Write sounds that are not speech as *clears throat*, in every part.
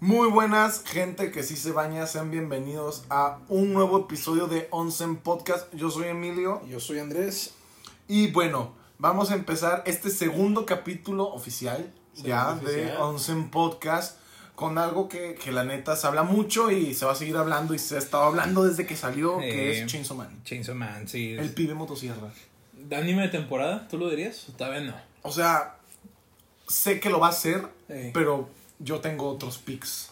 Muy buenas, gente que sí se baña, sean bienvenidos a un nuevo episodio de Onsen Podcast. Yo soy Emilio Yo soy Andrés. y bueno, vamos a empezar este segundo capítulo oficial ya de. Onsen Podcast con algo que, que la neta se habla mucho y se va a seguir hablando y se ha estado hablando desde que salió, que es Chainsaw Man. Chainsaw Man, sí. El pibe motosierra. ¿De anime de temporada? ¿Tú lo dirías? ¿O Todavía no. O sea, sé que lo va a hacer, Sí. pero yo tengo otros picks.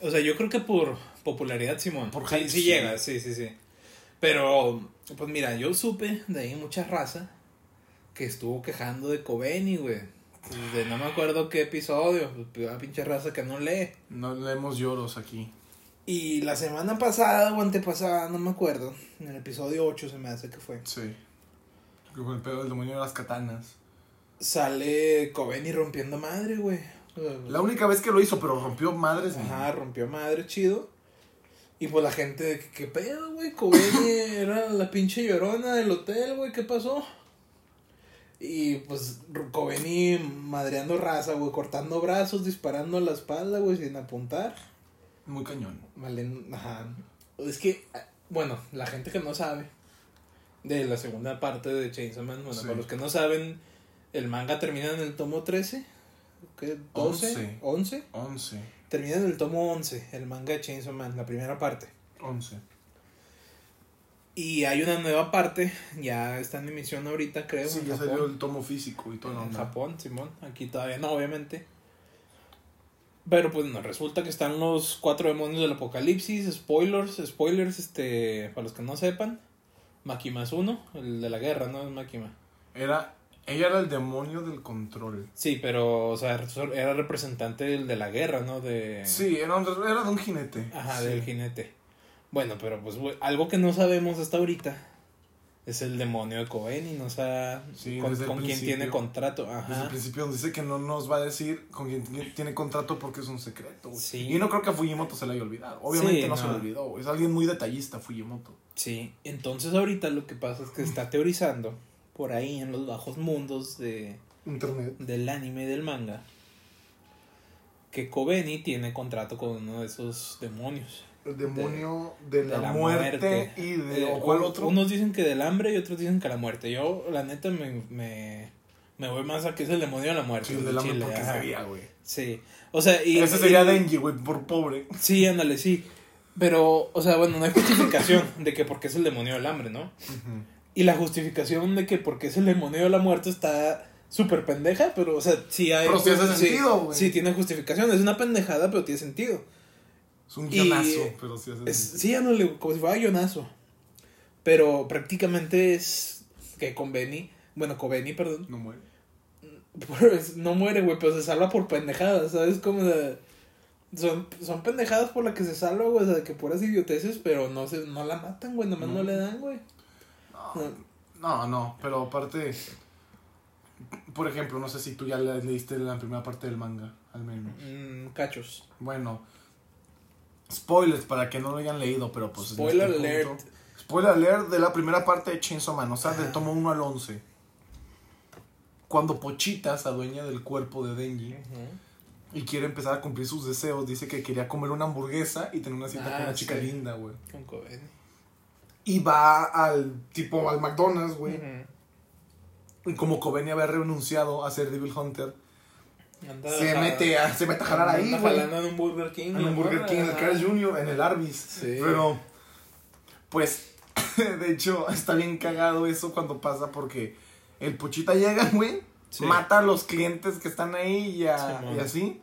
O sea, yo creo que por popularidad, Simón. Por sí, sí llega, sí, sí, sí. Pero, pues mira, yo supe de ahí mucha raza que estuvo quejando de Kobeni, güey. De no me acuerdo qué episodio. Una pinche raza que no lee. No leemos lloros aquí. Y la semana pasada o antepasada, no me acuerdo. En el episodio 8 se me hace que fue. Sí. Con el pedo del demonio de las katanas. Sale Kobeni rompiendo madre, güey. La única vez que lo hizo, pero rompió madres. Ajá, rompió madre chido. Y pues la gente, que, ¿qué pedo, güey? Kobeni *laughs* era la pinche llorona del hotel, güey, ¿qué pasó? Y pues Kobeni madreando raza, güey, cortando brazos, disparando a la espalda, güey, sin apuntar. Muy cañón. Vale, ajá. Es que, bueno, la gente que no sabe de la segunda parte de Chainsaw Man, bueno, Sí. para los que no saben, el manga termina en el tomo 13, ¿qué? 12, 11. 11. Termina en el tomo 11, el manga de Chainsaw Man, la primera parte. 11. Y hay una nueva parte, ya está en emisión ahorita, creo, Sí, en ya Japón. salió el tomo físico y todo. en. Japón, Simón. Aquí todavía no, obviamente. Pero pues no, resulta que están los cuatro demonios del apocalipsis. Spoilers, spoilers, este, para los que no sepan. Makima es uno, el de la guerra, ¿no? Es Makima. Era, ella era el demonio del control. Sí, pero, o sea, era representante del de la guerra, ¿no? De... Sí, era, un- era de un jinete. Ajá, Sí. del jinete. Bueno, pero pues algo que no sabemos hasta ahorita es el demonio de Cohen y no sabe Sí, con, con quién tiene contrato. Desde el Ajá. principio nos dice que no nos va a decir con quién tiene- contrato porque es un secreto. Sí. Y no creo que a Fujimoto se le haya olvidado. Obviamente Sí, no, se le no. olvidó. Es alguien muy detallista, Fujimoto. Sí, entonces ahorita lo que pasa es que está teorizando por ahí en los bajos mundos de, Internet. del anime y del manga que Kobeni tiene contrato con uno de esos demonios. El demonio de, de la, la muerte, muerte. y de... Eh, ¿o ¿Cuál otro? Unos dicen que del hambre y otros dicen que la muerte. Yo, la neta, me, me, me voy más a que es el demonio de la muerte. Sí, el de la Chile, porque sería, güey. Sí, o sea, y... Ese sería y- Denji, güey, por pobre. Sí, ándale, sí. Pero, o sea, bueno, no hay justificación de que porque es el demonio del hambre, ¿no? Y la justificación de que porque es el demonio de la muerte está súper pendeja, pero, o sea, sí hay... Pero sí hace sentido, güey. Sí, tiene justificación. Es una pendejada, pero tiene sentido. Es un guionazo, pero sí hace Es, sentido. sí, ándale, como si fuera guionazo. Pero prácticamente es que con Benny, bueno, con Benny, perdón, No muere. pues, no muere, güey, pero se salva por pendejadas, ¿sabes? Como de... Son, son pendejadas por las que se salva, güey, o sea, de que puras idioteces, pero no se, no la matan, güey, nomás no, No. le dan, güey. No, no, pero aparte, por ejemplo, no sé si tú ya le- leíste la primera parte del manga, al menos. Mm, cachos. Bueno, spoilers para que no lo hayan leído, pero pues... en Spoiler este alert. punto- spoiler alert de la primera parte de Chainsaw Man, o sea, del tomo 1 al 11. Cuando Pochita se adueña del cuerpo de Denji y quiere empezar a cumplir sus deseos, dice que quería comer una hamburguesa y tener una cita Ah, con una chica sí. linda, güey. Con Coven. Y va al tipo al McDonald's, güey. Y como Coven había renunciado a ser Devil Hunter, Anda se mete a, se mete a jalar ahí, güey. jalando en un Burger King. En la Burger King, en el ajá. Carl's Jr., en el Arby's. Sí. Pero, pues, *laughs* de hecho, está bien cagado eso cuando pasa porque el Pochita llega, güey, Sí. mata a los clientes que están ahí y, a- Simón. y así.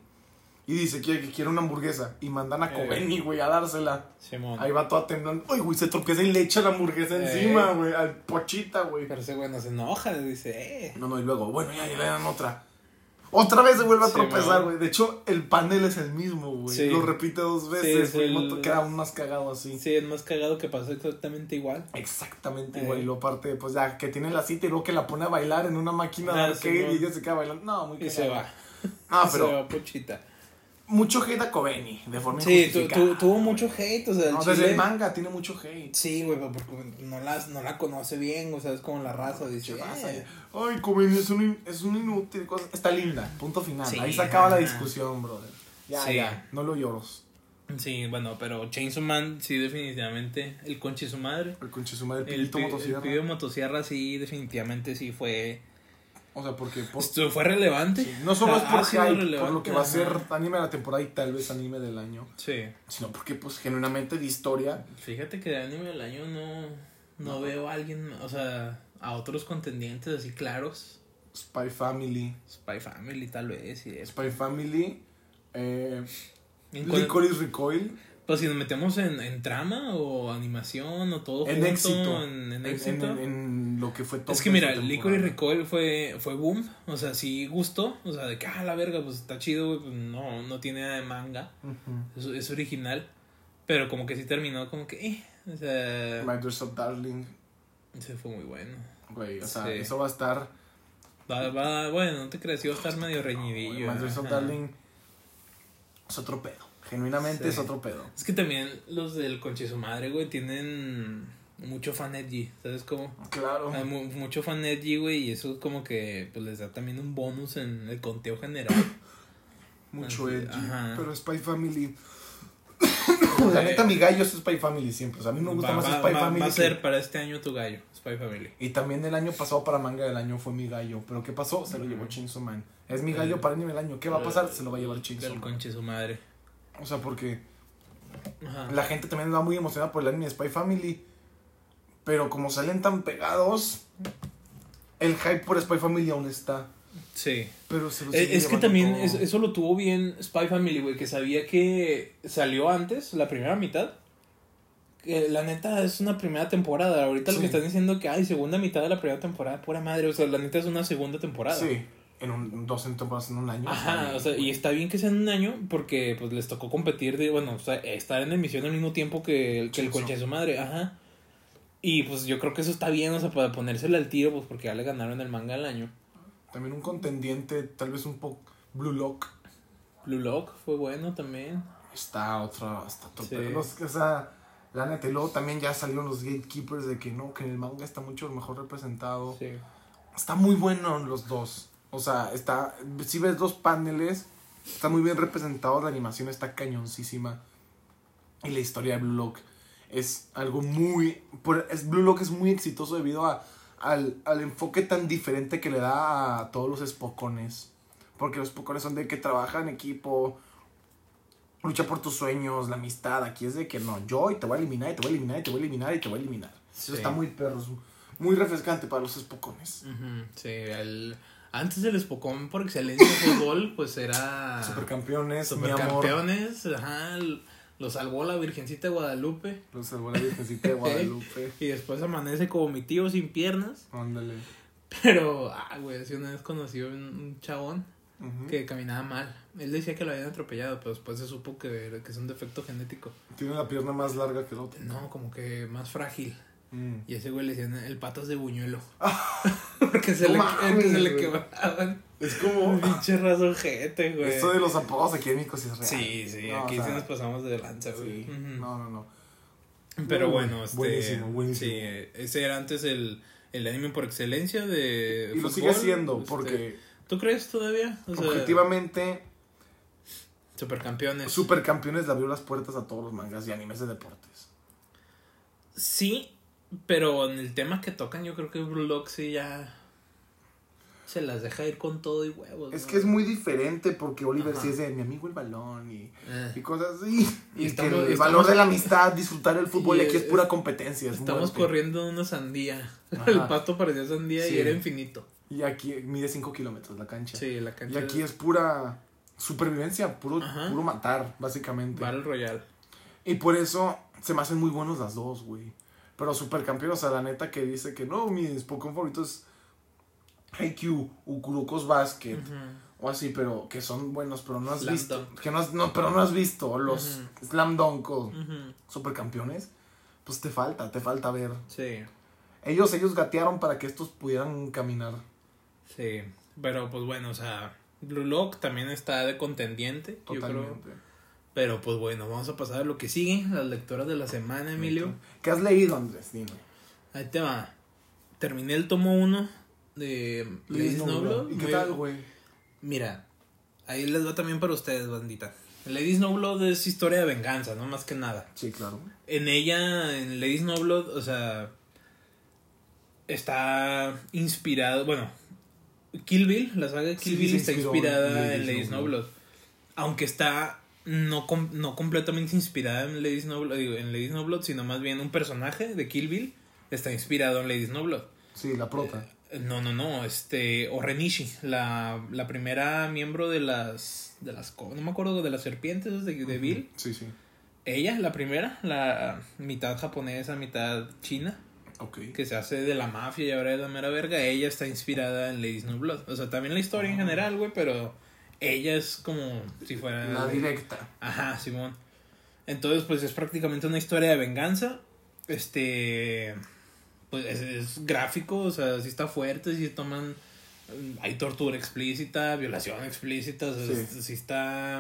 Y dice que, que quiere una hamburguesa. Y mandan a Eh. Coveni, güey, a dársela. Simón. Ahí va toda temblando. Ay, güey, se tropieza y le echa la hamburguesa Eh. encima, güey, al Pochita, güey. Pero ese güey no se enoja, le dice, eh. No, no, y luego, bueno, ya, ya le dan otra. Otra vez se vuelve a Sí, tropezar, güey. De hecho, el panel es el mismo, güey. Sí. Lo repite dos Sí, veces. es güey, el- no queda aún más cagado así. Sí, es más cagado que pasó exactamente igual. Exactamente, Eh. güey. Y luego aparte, pues ya que tiene la cita y luego que la pone a bailar en una máquina de Ah, arcade sí, y ella se queda bailando. No, muy Y cagado. se va. Ah, *laughs* se pero va Puchita. Mucho hate a Coveni, de forma Sí, tu- tu- tuvo mucho hate, o sea, el No, chile- desde el manga tiene mucho hate. Sí, güey, pero porque no, las, no la conoce bien, o sea, es como la raza, dice. Eh. Ay, Coveni es un, es un inútil. cosa- Está linda, punto final. Sí, Ahí se acaba la discusión, brother. Ya, Sí. ya, no lo lloros. Sí, bueno, pero Chainsaw Man, sí, definitivamente. El conche su madre. El conche su madre, el El, pi- motosierra. el pibe motosierra, sí, definitivamente sí fue. O sea, porque por- Esto fue relevante. sí, no solo es por hype, por lo que va a ser anime de la temporada y tal vez anime del año, Sí. sino porque pues genuinamente de historia Fíjate que de anime del año no, no, veo a alguien, o sea, a otros contendientes así claros. Spy Family, Spy Family, tal vez. Y eso. Spy Family, eh, Licorice Recoil, Pues si nos metemos en, en trama o animación o todo en junto, éxito, en, éxito. en- lo que fue todo. Es que mira, Licorice Recoil fue, fue boom, o sea, sí gustó, o sea, de que, ah, la verga, pues está chido, güey, pues no, no tiene nada de manga, es, es original, pero como que sí terminó como que, eh, o sea, My Dress Up Darling, se fue muy bueno. güey, o sea, Sí. eso va a estar. Va, va, bueno, no te creas, iba a estar medio reñidillo. My Dress Up ajá. Darling es otro pedo. Genuinamente Sí. es otro pedo. Es que también los del conche su madre, güey, tienen mucho fan edgy, ¿sabes cómo? Claro. Hay mu- mucho fan edgy, güey, y eso como que pues les da también un bonus en el conteo general. *coughs* Mucho Así, edgy. ajá. Pero Spy Family. *coughs* La neta, mi gallo es Spy Family siempre. O sea, a mí me gusta va, más va- Spy va- Family. va a que- ser para este año tu gallo, Spy Family. Y también el año pasado para manga del año fue mi gallo. Pero ¿qué pasó? Se lo llevó Chainsaw Man. Es mi gallo para anime del año. ¿Qué va a pasar? Se lo va a llevar Chainsaw El Man. conche su madre. O sea, porque Ajá. la gente también va muy emocionada por el anime de Spy Family. Pero como salen tan pegados, el hype por Spy Family aún está. Sí. Pero se lo Eh, sigue Es que también es- eso lo tuvo bien Spy Family, güey, que sabía que salió antes, la primera mitad. Que la neta es una primera temporada. Ahorita lo que están diciendo que hay segunda mitad de la primera temporada, pura madre. O sea, la neta es una segunda temporada. Sí, en un, dos temporadas en un año. Ajá, o sea, y está bien que sea en un año porque pues les tocó competir de, bueno, o sea, estar en emisión al mismo tiempo que el, que el concha de su madre, ajá. Y pues yo creo que eso está bien, o sea, para ponérsele al tiro, pues porque ya le ganaron el manga al año. También un contendiente, tal vez un poco Blue Lock. Blue Lock fue bueno también. Está otra, está otro Sí. pedo. Los- o sea, la neta, y luego también ya salieron los gatekeepers de que no, que en el manga está mucho mejor representado. Sí. Está muy bueno los dos. O sea, está, si ves dos paneles, está muy bien representado, la animación está cañoncísima. Y la historia de Blue Lock es algo muy... es, Blue Lock es muy exitoso debido a, al, al enfoque tan diferente que le da a todos los espocones. Porque los espocones son de que trabajan en equipo, lucha por tus sueños, la amistad. Aquí es de que no, yo y te voy a eliminar, y te voy a eliminar, y te voy a eliminar, y te voy a eliminar. Eso está muy perro, es muy refrescante para los espocones. Sí, el... Antes el Spokon por excelencia de fútbol, pues era... Supercampeones, mi amor. Supercampeones, ajá, lo salvó la Virgencita de Guadalupe. Los salvó la Virgencita de *laughs* Guadalupe. Y después amanece como mi tío sin piernas. Ándale. Pero, ah, güey, así una vez conocí a un, chabón que caminaba mal. Él decía que lo habían atropellado, pero después se supo que, que es un defecto genético. Tiene la pierna más larga que el otro. No, como que más frágil. Mm. Y ese güey le decían el patas de buñuelo. *laughs* porque se, No le, mames, *laughs* porque se le quebraban. Es como. Un pinche raso ojete, güey. Esto de los apodos aquí en México sí es real. Sí, sí, No, aquí sea, sí nos pasamos de lanza, güey. Sí. No, no, no. Pero bueno, este, Buenísimo, buenísimo. Sí, ese era antes el, el anime por excelencia de. Y lo sigue siendo, este, porque ¿Tú crees todavía? O sea, objetivamente, Supercampeones. Supercampeones le abrió las puertas a todos los mangas y animes de deportes. Sí, pero en el tema que tocan, yo creo que Blue Lock sí ya. Se las deja ir con todo y huevos. Es ¿no? que es muy diferente porque Oliver Ajá. sí es de mi amigo el balón y, Eh, y cosas así. Y Y, estamos- que el estamos- valor de la amistad, disfrutar el fútbol, Y y aquí es es- pura competencia. Es Estamos corriendo una sandía. *laughs* Ajá. El pasto parecía sandía Sí. y era infinito. Y aquí mide 5 kilómetros la cancha. Sí, la Y cancha. aquí es pura supervivencia, puro, Ajá. puro matar, básicamente. Battle Royale. Y por eso se me hacen muy buenos las dos, güey. Pero supercampeón, o sea, la neta que dice que no, mis Pokémon favoritos Haikyuu, Ukurokos Basket, o así, pero que son buenos, pero no has Slam visto. Dunk. Que no, has- no, pero no has visto los Slam Dunk o supercampeones. Pues te falta, te falta ver. Sí. Ellos, ellos gatearon para que estos pudieran caminar. Sí, pero pues bueno, o sea, Blue Lock también está de contendiente, yo creo. Pero pues bueno, vamos a pasar a lo que sigue, las lecturas de la semana, Emilio. ¿Qué has leído, Andrés? Dime. Ahí te va. Terminé el tomo 1 de Snowblood. Snowblood. ¿Y qué Muy- tal, güey? Mira, ahí les va también para ustedes, bandita. Lady Snowblood es historia de venganza, no más que nada. Sí, claro. En ella, en Lady Snowblood, o sea, está inspirado, bueno, Kill Bill, la saga de Kill Sí, Bill está inspirada en Lady en Lady Snowblood. Snowblood. Aunque está no, com- no completamente inspirada en Lady Snowblood, digo, en Lady Snowblood, sino más bien un personaje de Kill Bill está inspirado en Lady Snowblood. Sí, la prota. No, no, no, este, Orenishi, la, la primera miembro de las, de las, no me acuerdo, de las serpientes de, de Bill. Sí, sí. Ella, la primera, la mitad japonesa, mitad china, Ok. que se hace de la mafia y ahora es la mera verga, ella está inspirada en Lady Snowblood. O sea, también la historia en general, güey, pero ella es como si fuera... La directa. Ajá, Simón. Entonces, pues es prácticamente una historia de venganza. Este. Pues es, es gráfico, o sea, sí está fuerte, sí toman. Hay tortura explícita, violación explícita, o sea, Sí. es- sí está.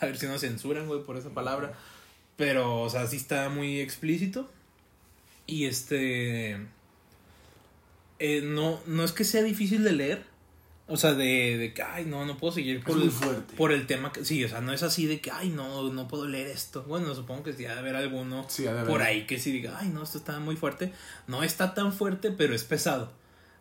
A ver si no censuran, güey, por esa palabra. Pero, o sea, sí está muy explícito. Y este. eh, no, no es que sea difícil de leer. O sea, de, de que, ay, no, no puedo seguir por, el, fuerte. por el tema. Que, sí, o sea, no es así de que, ay, no, no puedo leer esto. Bueno, supongo que sí ha de haber alguno Sí, ha de haber. por ahí que sí diga, ay, no, esto está muy fuerte. No está tan fuerte, pero es pesado.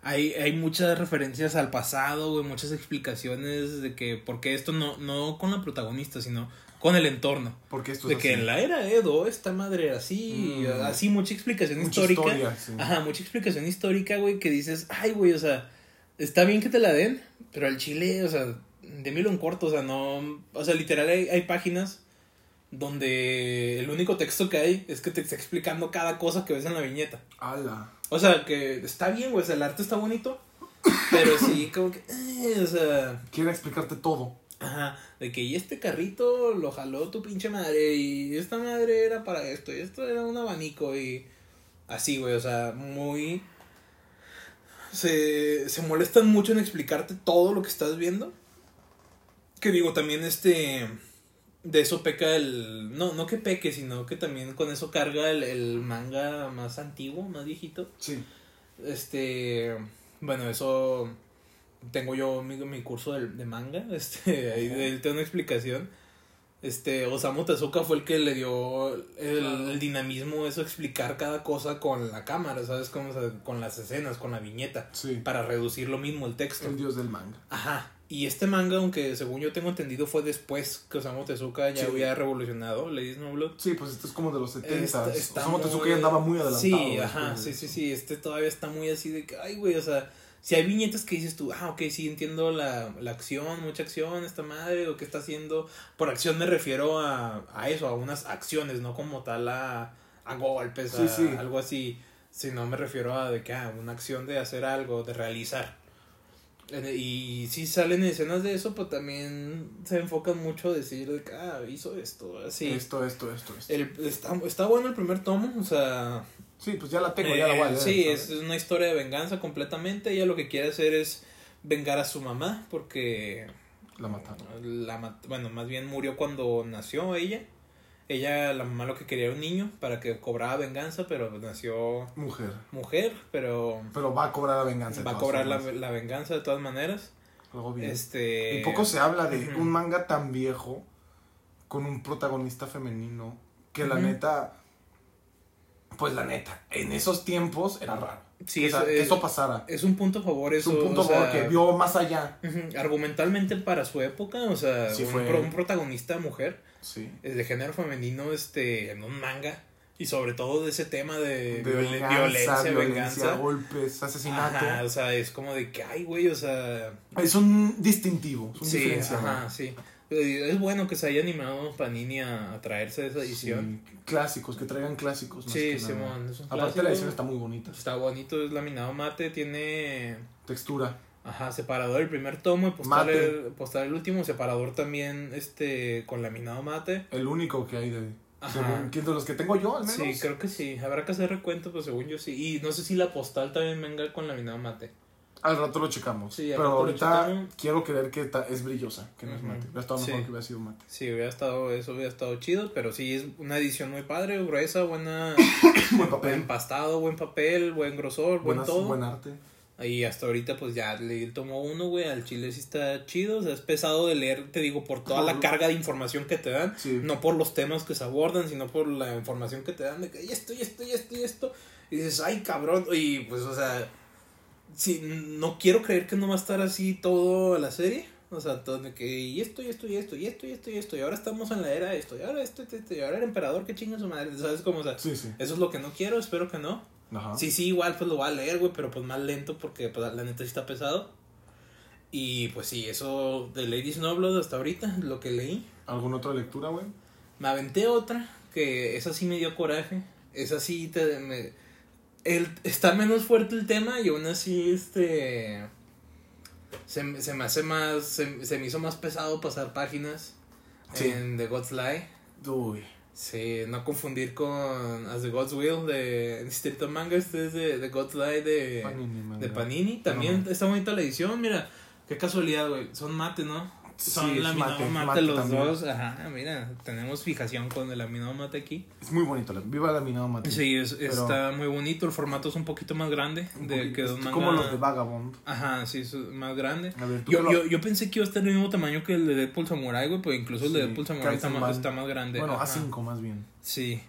Hay, hay muchas referencias al pasado, güey, muchas explicaciones de que, porque esto no, no con la protagonista, sino con el entorno. Porque esto De es que así. en la era Edo esta madre era así, Mm. así mucha explicación Mucha histórica. historia, sí. Ajá, mucha explicación histórica, güey, que dices, ay, güey, o sea, está bien que te la den, pero al chile, o sea, démelo en corto, o sea, no, o sea, literal hay, hay páginas donde el único texto que hay es que te está explicando cada cosa que ves en la viñeta. Ala. O sea, que está bien, güey, o sea, el arte está bonito, pero sí, como que, eh, o sea, Quiere explicarte todo. Ajá, de que y este carrito lo jaló tu pinche madre y esta madre era para esto y esto era un abanico y así, güey, o sea, muy... Se, se molestan mucho en explicarte todo lo que estás viendo. Que digo, también este... De eso peca el... No, no que peque, sino que también con eso carga el, el manga más antiguo, más viejito. Sí. Este, bueno, eso tengo yo mi, mi curso de, de manga, *laughs* este, ahí tengo una explicación. Este, Osamu Tezuka fue el que le dio el, el dinamismo, eso explicar cada cosa con la cámara, ¿sabes? Como, con las escenas, con la viñeta, Sí. para reducir lo mismo el texto. El dios del manga. Ajá. Y este manga, aunque según yo tengo entendido, fue después que Osamu Tezuka ya Sí. había revolucionado Lady Snowblood. Sí, pues esto es como de los 70. Está, está Osamu Tezuka muy- ya andaba muy adelantado. Sí, ajá, sí, sí, sí. Este todavía está muy así de que, ay, güey, o sea, si hay viñetas que dices tú, ah, ok, sí entiendo la, la acción, mucha acción, esta madre, o qué está haciendo. Por acción me refiero a, a eso, a unas acciones, no como tal a, a golpes, Sí, a sí. algo así. Sino me refiero a de que, ah, una acción de hacer algo, de realizar. Eh, Y si salen escenas de eso, pues también se enfocan mucho a decir ah, hizo esto, así. Esto, esto, esto, esto. El, está, está bueno el primer tomo, o sea... Sí, pues ya la tengo, ya la voy a eh, leer. sí, ¿sabes? es una historia de venganza completamente. Ella lo que quiere hacer es vengar a su mamá porque... La mataron. La, mat- bueno, más bien murió cuando nació ella. Ella, la mamá lo que quería era un niño para que cobrara venganza, pero nació Mujer. mujer, pero Pero va a cobrar la venganza. va a cobrar la, la venganza de todas maneras. Algo bien. Este... Y poco se habla de Ujú. un manga tan viejo con un protagonista femenino que la Ujú. neta, pues la neta, en esos tiempos era raro. Sí, O sea, es- que es- eso pasara. Es un punto a favor Es eso. un punto sea, como que vio más allá. Argumentalmente para su época, o sea, Sí un, fue- un protagonista mujer Sí. eh, de género femenino este en un manga y sobre todo de ese tema de, De viol- venganza, violencia, violencia, venganza. golpes, asesinato. Ajá, o sea, es como de que, ay, güey, o sea, Es un distintivo, es un sí, diferenciador. ajá, sí. Es bueno que se haya animado Panini a, a traerse esa edición. Sí, Clásicos, que traigan clásicos. más Sí, que. Simón, Aparte clásico. la edición está muy bonita. Está bonito, es laminado mate, tiene Textura. Ajá, separador el primer tomo y postar Mate. el, postar el último, separador también este con laminado mate. El único que hay de... Ajá. según- de los que tengo yo, al menos. Sí, creo que sí. Habrá que hacer recuento, pues según yo sí. Y no sé si la postal también venga con laminado mate. Al rato lo checamos. Sí, pero ahorita quiero creer que ta- es brillosa, que no es mate. Hubiera estado Sí. mejor que hubiera sido mate. Sí, hubiera estado, eso hubiera estado chido, pero sí es una edición muy padre, gruesa, buena, *coughs* Buen papel. buen empastado, buen papel, buen grosor, buen todo. Buen arte. Y hasta ahorita, pues ya el tomo uno, güey. Al chile sí está chido. O sea, es pesado de leer, te digo, por toda la carga de información que te dan. Sí. No por los temas que se abordan, sino por la información que te dan de que y esto, y esto, y esto, y esto. Y dices, ay, cabrón. Y pues, o sea, sí, no quiero creer que no va a estar así todo la serie. O sea, todo de que y esto, y esto, y esto, y esto, y esto, y esto. Y ahora estamos en la era de esto. Y ahora esto, esto, esto, Y ahora el emperador que chinga su madre. ¿Sabes cómo? O sea, Sí, sí. eso es lo que no quiero. Espero que no. Ajá. Sí, sí, igual pues lo voy a leer, güey, pero pues más lento porque pues, la neta sí está pesado. Y pues sí, eso de Ladies No Blood hasta ahorita, lo que leí. ¿Alguna otra lectura, güey? Me aventé otra, que esa sí me dio coraje. Esa sí te, me, el, está menos fuerte el tema y aún así este... Se, me- se me hace más, se, se me hizo más pesado pasar páginas Sí. en The God's Lie. Uy. Sí, no confundir con As the God's Will de Distrito Manga, este es de The God's Lie de Panini, de Panini. También está bonita la edición, mira, qué casualidad, güey. Son mate, ¿no? Son Sí, mate, mate, mate los también. dos. Ajá, mira, tenemos fijación con el laminado mate aquí. Es muy bonito. Viva laminado mate. Sí, es- está muy bonito, el formato es un poquito más grande de que manga. Como los de Vagabond. Ajá, sí, es más grande. A ver, tú Yo, lo- yo, yo pensé que iba a estar del mismo tamaño que el de Deadpool Samurai, güey, pues incluso el de Sí, Deadpool Samurai está más, más- está más grande. Bueno, ajá. A5 más bien. Sí.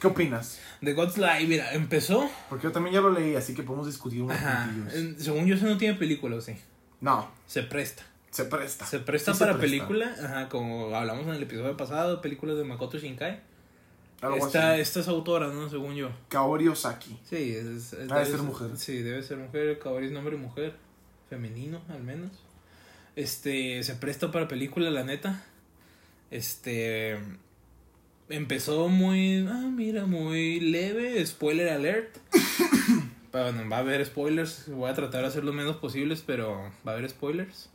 ¿Qué opinas? The God's Lie, mira, empezó. Porque yo también ya lo leí, así que podemos discutir unos Ajá. puntillos. Según yo, eso no tiene película, ¿o sí. No, Se presta. Se presta. Se presta Sí para película, ajá, como hablamos en el episodio pasado, películas de Makoto Shinkai. Esta, esta es autora, ¿no? Según yo. Kaori Osaki. Sí, es, es- Debe debe ser mujer. Sí, debe ser mujer. Kaori es nombre mujer. Femenino, al menos. Este, se presta para película, la neta. Este. Empezó muy. Ah, mira, muy leve. Spoiler alert. *coughs* Pero bueno, va a haber spoilers. Voy a tratar de hacer lo menos posibles, pero va a haber spoilers.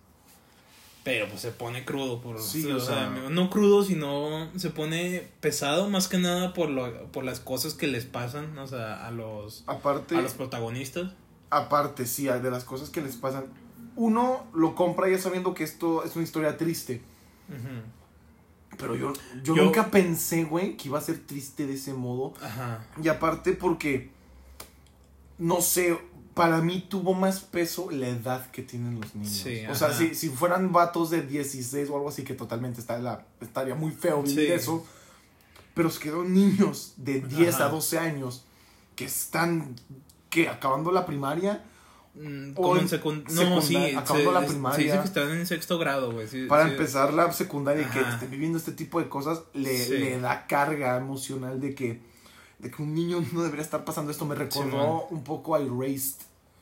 Pero pues se pone crudo por Sí, o sea, sea- no crudo, sino se pone pesado más que nada por lo, por las cosas que les pasan, o sea, a los Aparte, a los protagonistas. aparte, sí, de las cosas que les pasan. Uno lo compra ya sabiendo que esto es una historia triste. Pero yo, yo, Yo- nunca pensé, güey, que iba a ser triste de ese modo. Ajá. Y aparte porque, no sé, para mí tuvo más peso la edad que tienen los niños. Sí, o sea, si, si fueran vatos de 16 o algo así, que totalmente está la, estaría muy feo Sí. eso. Pero es que son niños de 10 Ajá. a 12 años que están, que acabando la primaria, Mm, O Como en secund No, sí. secundaria, acabando la se- primaria. Se dice que están en sexto grado, güey. sí, para sí. empezar la secundaria y que estén viviendo este tipo de cosas, le, le da carga emocional de que, de que un niño no debería estar pasando esto. Me recordó un poco a Erased.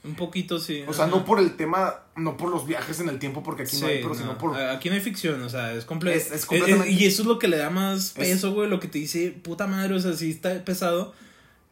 Un poquito, sí. O sea, ajá. no por el tema, no por los viajes en el tiempo, porque aquí no hay, pero no. sino por... Aquí no hay ficción, o sea, es completo. Es- es completamente- y eso es lo que le da más Es- peso, güey, lo que te dice, puta madre, o sea, sí está pesado.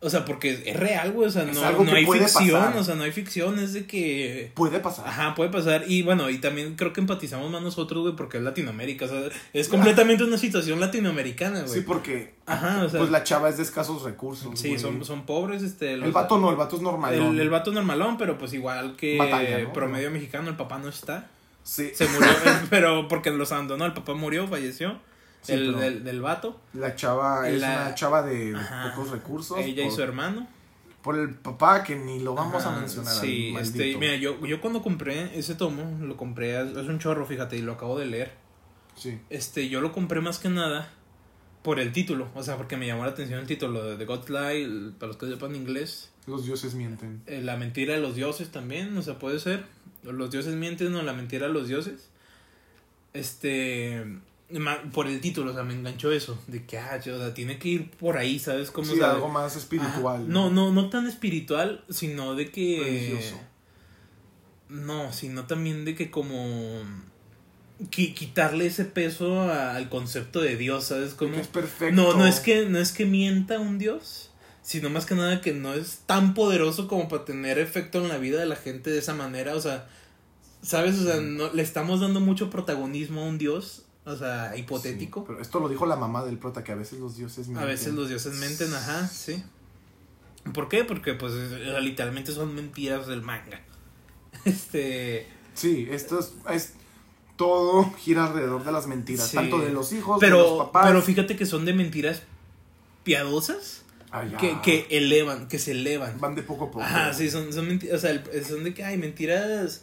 O sea, porque es real, güey, o sea, Es no, algo no que hay puede ficción, pasar. o sea, no hay ficción, es de que... Puede pasar. Ajá, puede pasar. Y bueno, y también creo que empatizamos más nosotros, güey, porque es Latinoamérica. O sea, es completamente una situación latinoamericana, güey. Sí, porque Ajá, o sea. pues la chava es de escasos recursos. sí, güey. son, son pobres, este. El vato no, el vato es normal. El, el vato normalón, pero pues igual que Batalla, ¿no? promedio mexicano, el papá no está. Sí, Se murió, *laughs* pero porque los abandonó, el papá murió, falleció. Sí, el, pero- del, del vato, la chava es La- una chava de Ajá. pocos recursos. ella y su hermano. por el papá que ni lo vamos a mencionar. Sí, este, mira, yo, yo cuando compré ese tomo, lo compré, es un chorro, fíjate, y lo acabo de leer. Sí. Este, yo lo compré más que nada por el título, o sea, porque me llamó la atención el título de The God's Lie, el- para los que sepan inglés, Los dioses mienten. eh, la mentira de los dioses también, o sea, puede ser, los dioses mienten o la mentira de los dioses. Este, por el título, o sea, me enganchó eso, de que, ah, o sea, tiene que ir por ahí, ¿sabes cómo? Sí, algo más espiritual. Ajá. No, no, no tan espiritual, sino de que... Religioso. No, sino también de que como... qui- quitarle ese peso a- al concepto de Dios, ¿sabes? Como... Que es perfecto. No, no es que, no es que mienta un Dios, sino más que nada que no es tan poderoso como para tener efecto en la vida de la gente de esa manera, o sea, ¿sabes? O sea, no, le estamos dando mucho protagonismo a un Dios, o sea, hipotético. Sí, pero esto lo dijo la mamá del prota, que a veces los dioses A mienten. veces los dioses menten, ajá, sí. ¿Por qué? Porque pues literalmente son mentiras del manga. *laughs* Este, Sí, esto es, es- Todo gira alrededor de las mentiras. Sí. Tanto de los hijos, de los pero papás. pero fíjate que son de mentiras piadosas Ah, que, que elevan, que se elevan. Van de poco a poco. Ajá, sí, son, son mentiras, o sea, son de que hay mentiras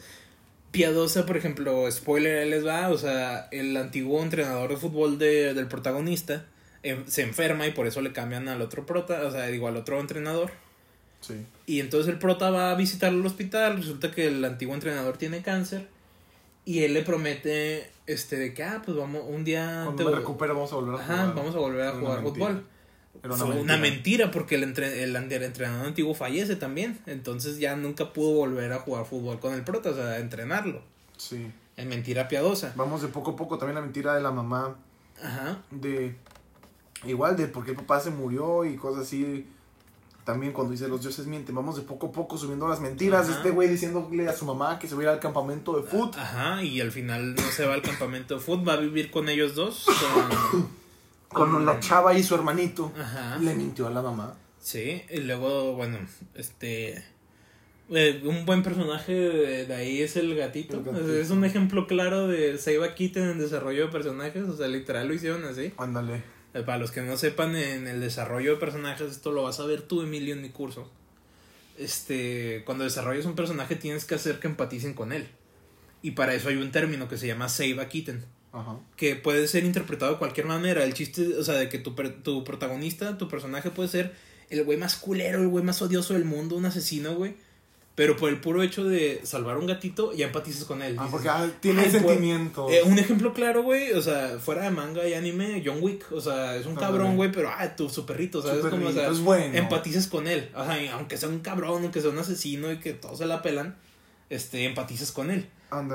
piadosas, por ejemplo, spoiler, ahí les va, o sea, el antiguo entrenador de fútbol de, del protagonista em, se enferma y por eso le cambian al otro prota, o sea, digo, al otro entrenador. Sí. Y entonces el prota va a visitarlo al hospital, resulta que el antiguo entrenador tiene cáncer y él le promete, este, de que, ah, pues vamos, un día... Cuando te me vamos a volver a Ajá, jugar. vamos a volver a jugar mentira. fútbol. Era Fue una mentira porque el, entre- el, el entrenador antiguo fallece también. Entonces ya nunca pudo volver a jugar fútbol con el prota, o sea, a entrenarlo. Sí. Es mentira piadosa. Vamos de poco a poco. También la mentira de la mamá. Ajá. De. Igual de por qué el papá se murió y cosas así. También cuando dice los dioses mienten. Vamos de poco a poco subiendo las mentiras. Ajá. Este güey diciéndole a su mamá que se va a ir al campamento de fútbol. Ajá, y al final no se va al campamento de fútbol, va a vivir con ellos dos. Con... *coughs* Con la chava y su hermanito. Ajá. Le mintió a la mamá. Sí, y luego, bueno, este... eh, un buen personaje de, de ahí es el gatito. El gatito. Es un ejemplo claro de Seiba Kitten en desarrollo de personajes. O sea, literal lo hicieron así. Ándale. Eh, Para los que no sepan, en el desarrollo de personajes, esto lo vas a ver tú, Emilio, en mi curso. Este, cuando desarrollas un personaje tienes que hacer que empaticen con él. Y para eso hay un término que se llama Save a Kitten, Ajá. que puede ser interpretado de cualquier manera. El chiste, o sea, de que tu, tu protagonista, tu personaje puede ser el güey más culero, el güey más odioso del mundo, un asesino, güey. Pero por el puro hecho de salvar un gatito, ya empatizas con él. Ah, Dices, porque ah, tiene "Ay, pues, sentimientos. eh, un ejemplo claro, güey, o sea, fuera de manga y anime, John Wick, o sea, es un Ándale. cabrón, güey, pero, ah, tu su perrito, ¿sabes? Su Como, o sea, es bueno. empatizas con él, o sea, aunque sea un cabrón, aunque sea un asesino y que todos se la pelan, este, empatizas con él.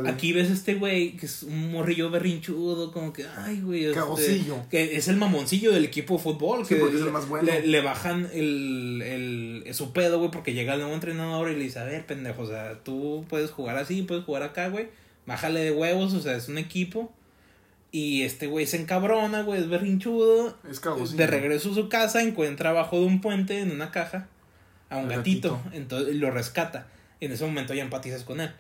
Aquí ves este güey que es un morrillo berrinchudo, como que, ay, güey, este, que es el mamoncillo del equipo de fútbol, Sí, que es el le- más bueno. le, le bajan el, el, su pedo, güey, porque llega el nuevo entrenador y le dice, a ver, pendejo, o sea, tú puedes jugar así, puedes jugar acá, güey, bájale de huevos, o sea, es un equipo. Y este güey se encabrona, güey, es berrinchudo. Es cagosillo. De regreso a su casa, encuentra abajo de un puente, en una caja, a un gatito, gatito. entonces lo rescata. Y en ese momento ya empatizas con él.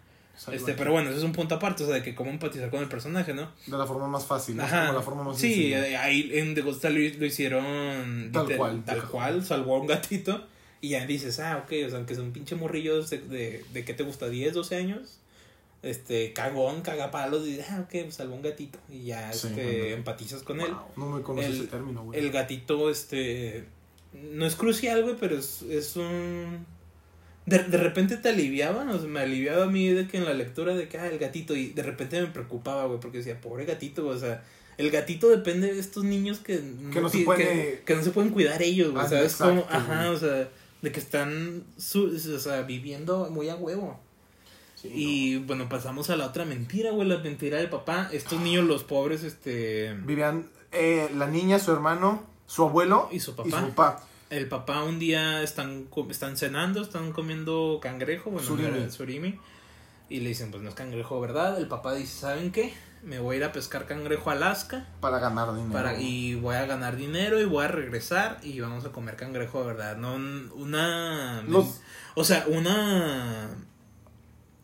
Este, pero bueno, eso es un punto aparte, o sea, de que cómo empatizar con el personaje, ¿no? De la forma más fácil. ¿no? Es Ajá. como la forma más sí, sencilla. eh, ahí en The Ghost Tale lo, lo hicieron Tal cual. tal cual, salvó a un gatito y ya dices, ah, ok, o sea, aunque es un pinche morrillo de, de, de ¿qué te gusta? 10, 12 años, este, cagón, cagapalos, y ah, ok, salvó a un gatito y ya, Sí, este, empatizas con él. No me conoces El- ese término, güey. El gatito, este, no es crucial, güey, pero es, es un... De, de repente te aliviaban, o sea, me aliviaba a mí de que en la lectura de que, ah, el gatito, y de repente me preocupaba, güey, porque decía, pobre gatito, o sea, el gatito depende de estos niños que Que no se puede- que, que no se pueden cuidar ellos, güey, Ah, ¿sabes? exacto, Como, ajá, güey. o sea, de que están, su, o sea, viviendo muy a huevo. Sí, Y bueno, pasamos a la otra mentira, güey, la mentira del papá. Estos niños, los pobres, este... Vivían eh, la niña, su hermano, su abuelo Y su y papá. su papá. El papá un día están, están cenando, están comiendo cangrejo, bueno, Surimi. surimi, y le dicen, pues no es cangrejo, ¿verdad? El papá dice, ¿saben qué? Me voy a ir a pescar cangrejo a Alaska Para ganar dinero. para, y voy a ganar dinero y voy a regresar y vamos a comer cangrejo, de ¿verdad? No, una... Los- O sea, una...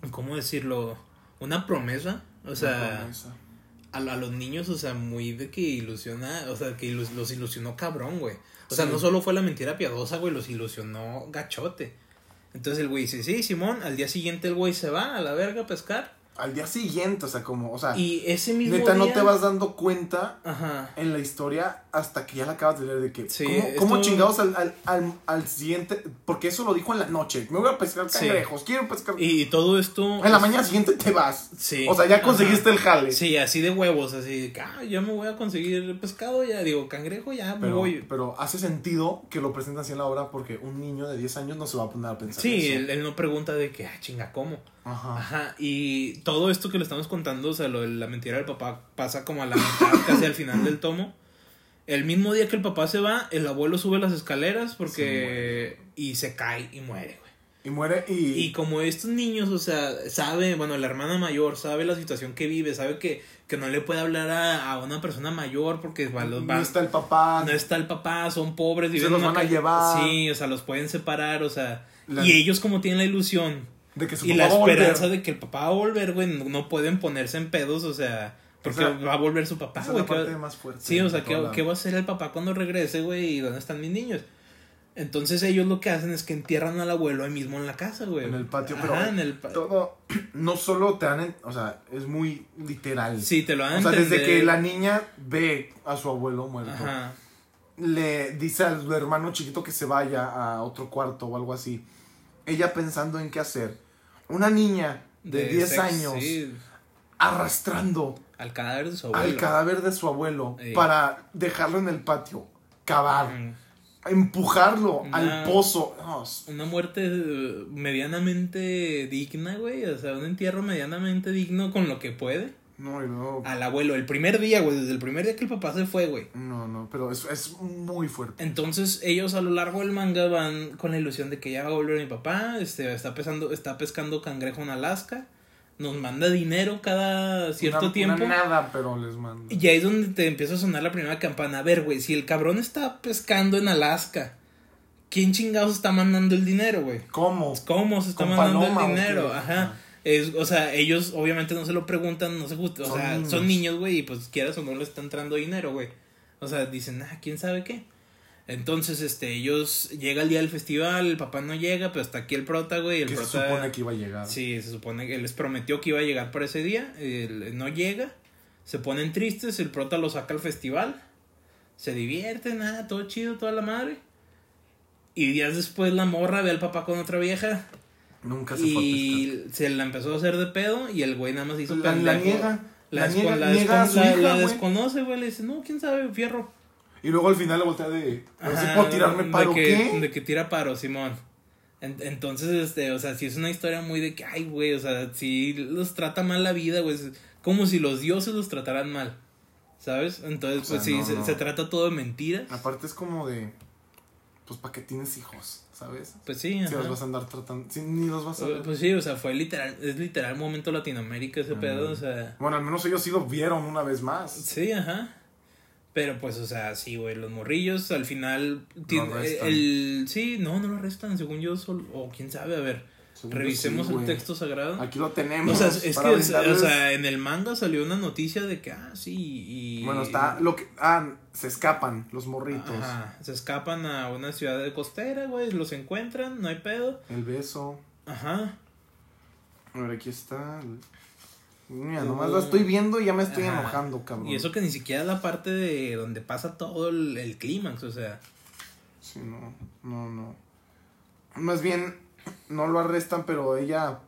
¿Cómo decirlo? Una promesa, o sea... promesa. a, a los niños, o sea, muy de que ilusiona, o sea, que ilus- los ilusionó cabrón, güey. O sea, Sí. no solo fue la mentira piadosa, güey, los ilusionó gachote. Entonces el güey dice, sí, Simón, al día siguiente el güey se va a la verga a pescar. Al día siguiente, o sea, como, o sea, Y ese mismo neta no te vas dando cuenta Ajá. en la historia hasta que ya la acabas de leer de que Sí, ¿cómo, esto- chingados al, al, al, al siguiente porque eso lo dijo en la noche me voy a pescar Sí. cangrejos quiero pescar Y, todo esto... en la mañana siguiente te vas Sí. o sea ya Ajá. conseguiste el jale Sí, así de huevos, así de que, ah, ya me voy a conseguir pescado, ya digo, cangrejo, ya me pero, voy. pero hace sentido que lo presentan así en la obra porque un niño de 10 años no se va a poner a pensar Sí, eso. él, él no pregunta de que, ah, chinga, ¿cómo? Ajá. Ajá, y todo esto que le estamos contando, o sea, lo de la mentira del papá pasa como a la mitad, *laughs* casi al final del tomo. El mismo día que el papá se va, el abuelo sube las escaleras porque... y se cae y muere, güey. y muere y, Y como estos niños, o sea, sabe, bueno, la hermana mayor sabe la situación que vive, sabe que, que no le puede hablar a, a una persona mayor porque va, los va- no está el papá no está el papá, son pobres, viven los van a llevar. Sí, o sea, los pueden separar, o sea... La- Y ellos como tienen la ilusión de que su y papá la esperanza de que el papá va a volver, güey, no, pueden ponerse en pedos, o sea, porque O sea, va a volver su papá, güey. la ¿qué va- parte más fuerte Sí, o sea, ¿qué, qué va a hacer el papá cuando regrese, güey? ¿Y dónde están mis niños? Entonces ellos lo que hacen es que entierran al abuelo ahí mismo en la casa, güey. En el patio, Ajá, pero en el pa- todo, *clears throat* no solo te dan, o sea, es muy literal. Sí, te lo dan o sea, desde que la niña ve a su abuelo muerto, Ajá. le dice al hermano chiquito que se vaya a otro cuarto o algo así. Ella pensando en qué hacer. Una niña de, 10 sex- años sí, arrastrando al cadáver de su abuelo. al cadáver de su abuelo Sí. para dejarlo en el patio, cavar, Mm. empujarlo Una- al pozo. Una muerte eh, medianamente digna, güey. O sea, un entierro medianamente digno con lo que puede. No, y luego- Al abuelo, el primer día, güey. Desde el primer día que el papá se fue, güey. no, no, pero es, es muy fuerte. Entonces ellos a lo largo del manga van con la ilusión de que ya va a volver mi papá, este, está pesando, está pescando cangrejo en Alaska, nos manda dinero cada cierto Una- tiempo. una nada, pero les mando. Y ahí es donde te empieza a sonar la primera campana. A ver, güey, si el cabrón está pescando en Alaska, ¿quién chingados está mandando el dinero, güey? ¿Cómo? ¿Cómo se está ¿Con mandando paloma el dinero? Ajá. Es, o sea, ellos obviamente no se lo preguntan, no se justa, o Son sea, niños. son niños, güey, y pues quieras o no le está entrando dinero, güey. O sea, dicen, ah, quién sabe qué. Entonces, este, ellos llega el día del festival, el papá no llega, pero está aquí el prota, güey, el que se prota supone que iba a llegar. Sí, se supone que les prometió que iba a llegar para ese día, él no llega, se ponen tristes, el prota lo saca al festival, se divierten, nada, todo chido, toda la madre. Y días después la morra ve al papá con otra vieja Nunca se fue a pescar. y se la empezó a hacer de pedo y el güey nada más hizo La, la pendejo. niega. La, La, niega, la niega su la- hija, la güey. desconoce, güey, le dice, no, quién sabe, fierro. Y luego al final le voltea de. A ver si Ajá, puedo tirarme de paro. que, ¿Qué? De que tira paro, Simón. En- entonces, este, o sea, sí es una historia muy de que, ay, güey, o sea, sí los trata mal la vida, güey. como si los dioses los trataran mal. ¿Sabes? Entonces, O sea, pues sí, no, se, no. se trata todo de mentiras. Aparte es como de. Pues para que tienes hijos, ¿sabes? Pues sí, Si ajá. los vas a andar tratando. si ni los vas a ver. Pues sí, o sea, fue literal, es literal momento Latinoamérica ese pedo, o sea. Bueno, al menos ellos sí lo vieron una vez más. Sí, ajá. Pero pues, o sea, sí, güey, los morrillos al final... tiene- arrestan. el, sí, no, no lo arrestan, según yo, solo, o quién sabe, a ver, Según revisemos sí, el texto sagrado. Aquí lo tenemos. O sea, es que, o sea, en el manga salió una noticia de que, ah, sí, y... Bueno, está lo que. Ah, se escapan los morritos. Ajá, se escapan a una ciudad de costera, güey, los encuentran, no hay pedo. El beso. Ajá. A ver, aquí está. Mira, nomás la estoy viendo y ya me estoy Ajá. enojando, cabrón. Y eso que ni siquiera es la parte de donde pasa todo el, el clímax, o sea... Sí, no, no, no. Más bien, no lo arrestan, pero ella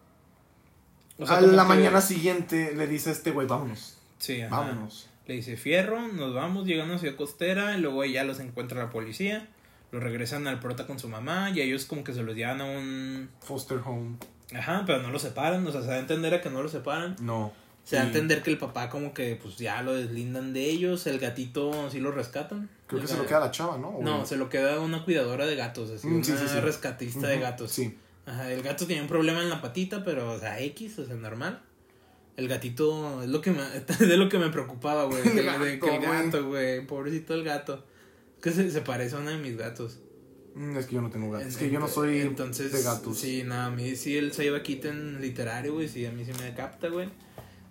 o sea a la que- mañana siguiente le dice a este güey, vámonos, Sí, ajá. vámonos. Le dice fierro, nos vamos, llegan a Ciudad Costera, y luego ya los encuentra la policía, los regresan al prota con su mamá, y ellos como que se los llevan a un... Foster home. Ajá, pero no los separan, o sea, se da a entender a que no los separan. No. Se da a entender que el papá como que pues ya lo deslindan de ellos, el gatito sí lo rescatan. Creo que se lo queda la chava, ¿no? ¿O No, se lo queda una cuidadora de gatos, así, Mm, una sí, sí, sí. rescatista de gatos. Sí. Ajá, el gato tenía un problema en la patita, pero, o sea, X, o sea, normal. El gatito es lo que me, *laughs* es lo que me preocupaba, güey. El de que el gato, güey. gato. Pobrecito el gato. Que se, se parece a uno de mis gatos. Mm, Es que yo no tengo gatos. Es que yo no soy Entonces, de gatos. Sí, no, a mí sí el Saiba Kitten literario, güey. Sí, a mí sí me capta, güey.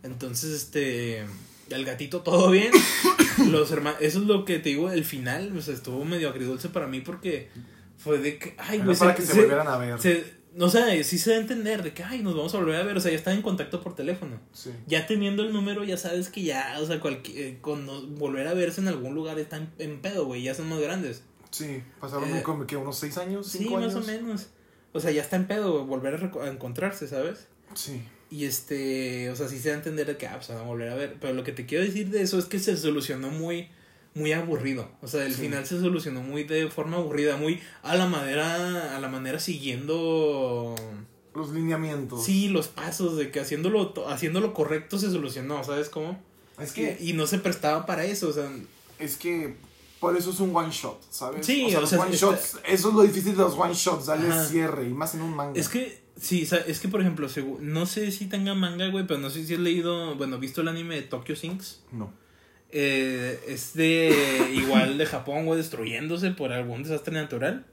Entonces, este. El gatito todo bien. *coughs* Los hermanos. Eso es lo que te digo, el final, o sea, estuvo medio agridulce para mí porque fue de que. Ay, güey. para que se, volvieran a ver. se- no sé, sí se da a entender de que, ay, nos vamos a volver a ver. O sea, ya están en contacto por teléfono. Sí. Ya teniendo el número, ya sabes que ya, o sea, cualquier, con no- volver a verse en algún lugar están en pedo, güey. Ya son más grandes. Sí, pasaron Eh, como que unos seis años, Sí, cinco más años. o menos. O sea, ya está en pedo, güey, volver a, encontrarse, ¿sabes? Sí. Y este, o sea, sí se da a entender de que, ah, pues van a volver a ver. Pero lo que te quiero decir de eso es que se solucionó muy, muy aburrido. O sea, el Sí. final se solucionó muy de forma aburrida, muy a la manera, a la manera siguiendo, Los lineamientos. sí, los pasos de que haciéndolo, haciéndolo correcto se solucionó, ¿sabes cómo? Es que, Y, y no se prestaba para eso, o sea, es que por eso es un one shot, ¿sabes? Sí, o sea, o los sea, one está- shots, eso es lo difícil de los one shots, darle Ajá. cierre, y más en un manga. Es que, sí, es que por ejemplo, no sé si tenga manga, güey, pero no sé si has leído, bueno, visto el anime de Tokyo Sinks. No. Eh, es de *laughs* igual de Japón, güey, destruyéndose por algún desastre natural.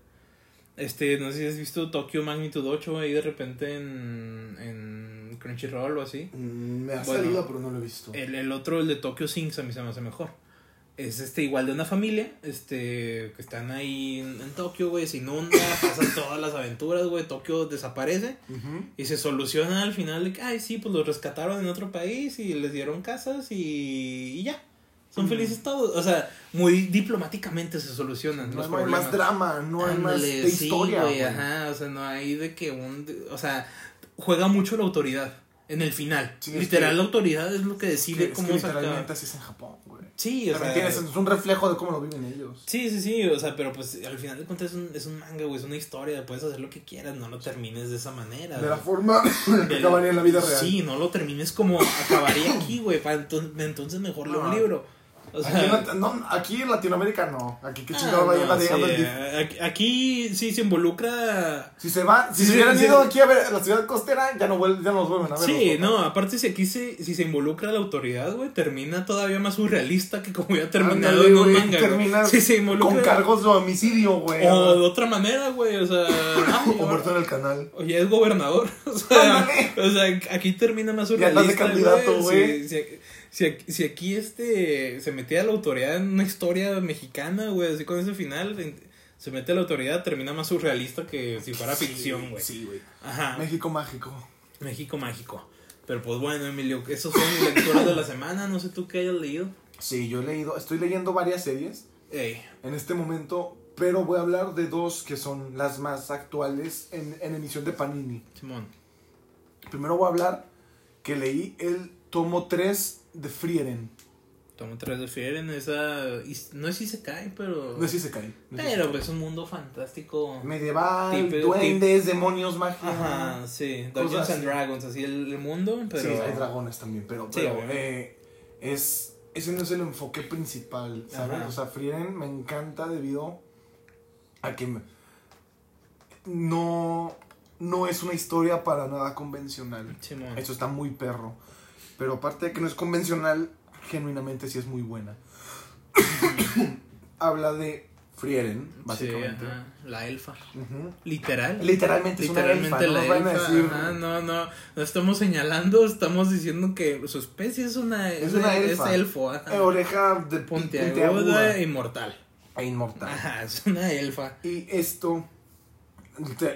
Este, no sé si has visto Tokyo Magnitude 8 ahí de repente en, en Crunchyroll o así. Mm, Me ha Bueno, salido, pero no lo he visto. El, el otro, el de Tokyo Sinks, a mí se me hace mejor. es este igual de una familia, este, que están ahí en, en Tokio, güey, se inunda, *laughs* pasan todas las aventuras, güey, Tokio desaparece y se soluciona al final de que, ay, sí, pues los rescataron en otro país y les dieron casas y, y ya. Son felices todos. O sea, muy diplomáticamente se solucionan No, los no hay problemas. más drama, no hay más Ándale, de sí, historia. güey. ajá, o sea, no hay de que un... O sea, juega mucho la autoridad en el final. Sí, es Literal, que- la autoridad es lo que Es decide que, es cómo que sacar... literalmente así es en Japón, güey. Sí, o También sea... tienes- es un reflejo de cómo lo viven ellos. Sí, sí, sí, o sea, pero pues al final de cuentas es un, es un manga, güey, es una historia, puedes hacer lo que quieras, no lo termines de esa manera. De la güey. forma en *laughs* que acabaría en la vida real. Sí, no lo termines como acabaría aquí, güey, para entonces, entonces mejor leo un libro. O sea, Aquí, no, aquí en Latinoamérica no. Aquí qué ah, chingado no, sí, DIF. aquí, aquí sí se involucra Si se va, si se hubieran ido aquí a ver la ciudad costera, ya no, vuel- ya no nos vuelven a ver. Sí, no, aparte si aquí se, si se involucra la autoridad, güey, termina todavía más surrealista que como ya terminado en un manga. termina Si se involucra Con cargos de homicidio, güey. o de otra manera, güey, o sea, *laughs* ay, O muerto en el canal. o ya es gobernador, *laughs* o sea, Ándale. o sea, aquí termina más Ya estás de surrealista, candidato, güey. Si, si aquí- si aquí este se metía la autoridad en una historia mexicana, güey, así con ese final, se mete la autoridad, termina más surrealista que si fuera ficción, güey. Sí, güey. Ajá. México mágico. México mágico. Pero pues bueno, Emilio, esos son mis lecturas de la semana. No sé tú qué hayas leído. Sí, yo he leído, estoy leyendo varias series Ey, en este momento, pero voy a hablar de dos que son las más actuales en, en emisión de Panini. Simón. Primero voy a hablar que leí el tomo 3 de Frieren. Tomo 3 de Fieren, esa. No sé si se cae, pero. No sé si se cae. no Pero pues, es un mundo fantástico. Medieval, Tipo- duendes, demonios, magia. Ajá, sí. Dungeons and. Dragons, así el, mundo, pero. Sí, hay dragones también, pero, pero, eh, es, ese no es el enfoque principal, ¿sabes? Ajá. O sea, Frieren me encanta debido a que me- no, no es una historia para nada convencional. Eso está muy perro. Pero aparte de que no es convencional, genuinamente sí es muy buena. *coughs* Habla de Frieren, básicamente. Sí, La elfa. Literal. Literalmente es una Literalmente elfa, no la a elfa. decir- ajá, no, no. No estamos señalando, estamos diciendo que su especie es una. Es una elfa. Es elfo, ajá. Eh, oreja de Puntiaguda puntiaguda e inmortal. e inmortal. Ajá, es una elfa. Y esto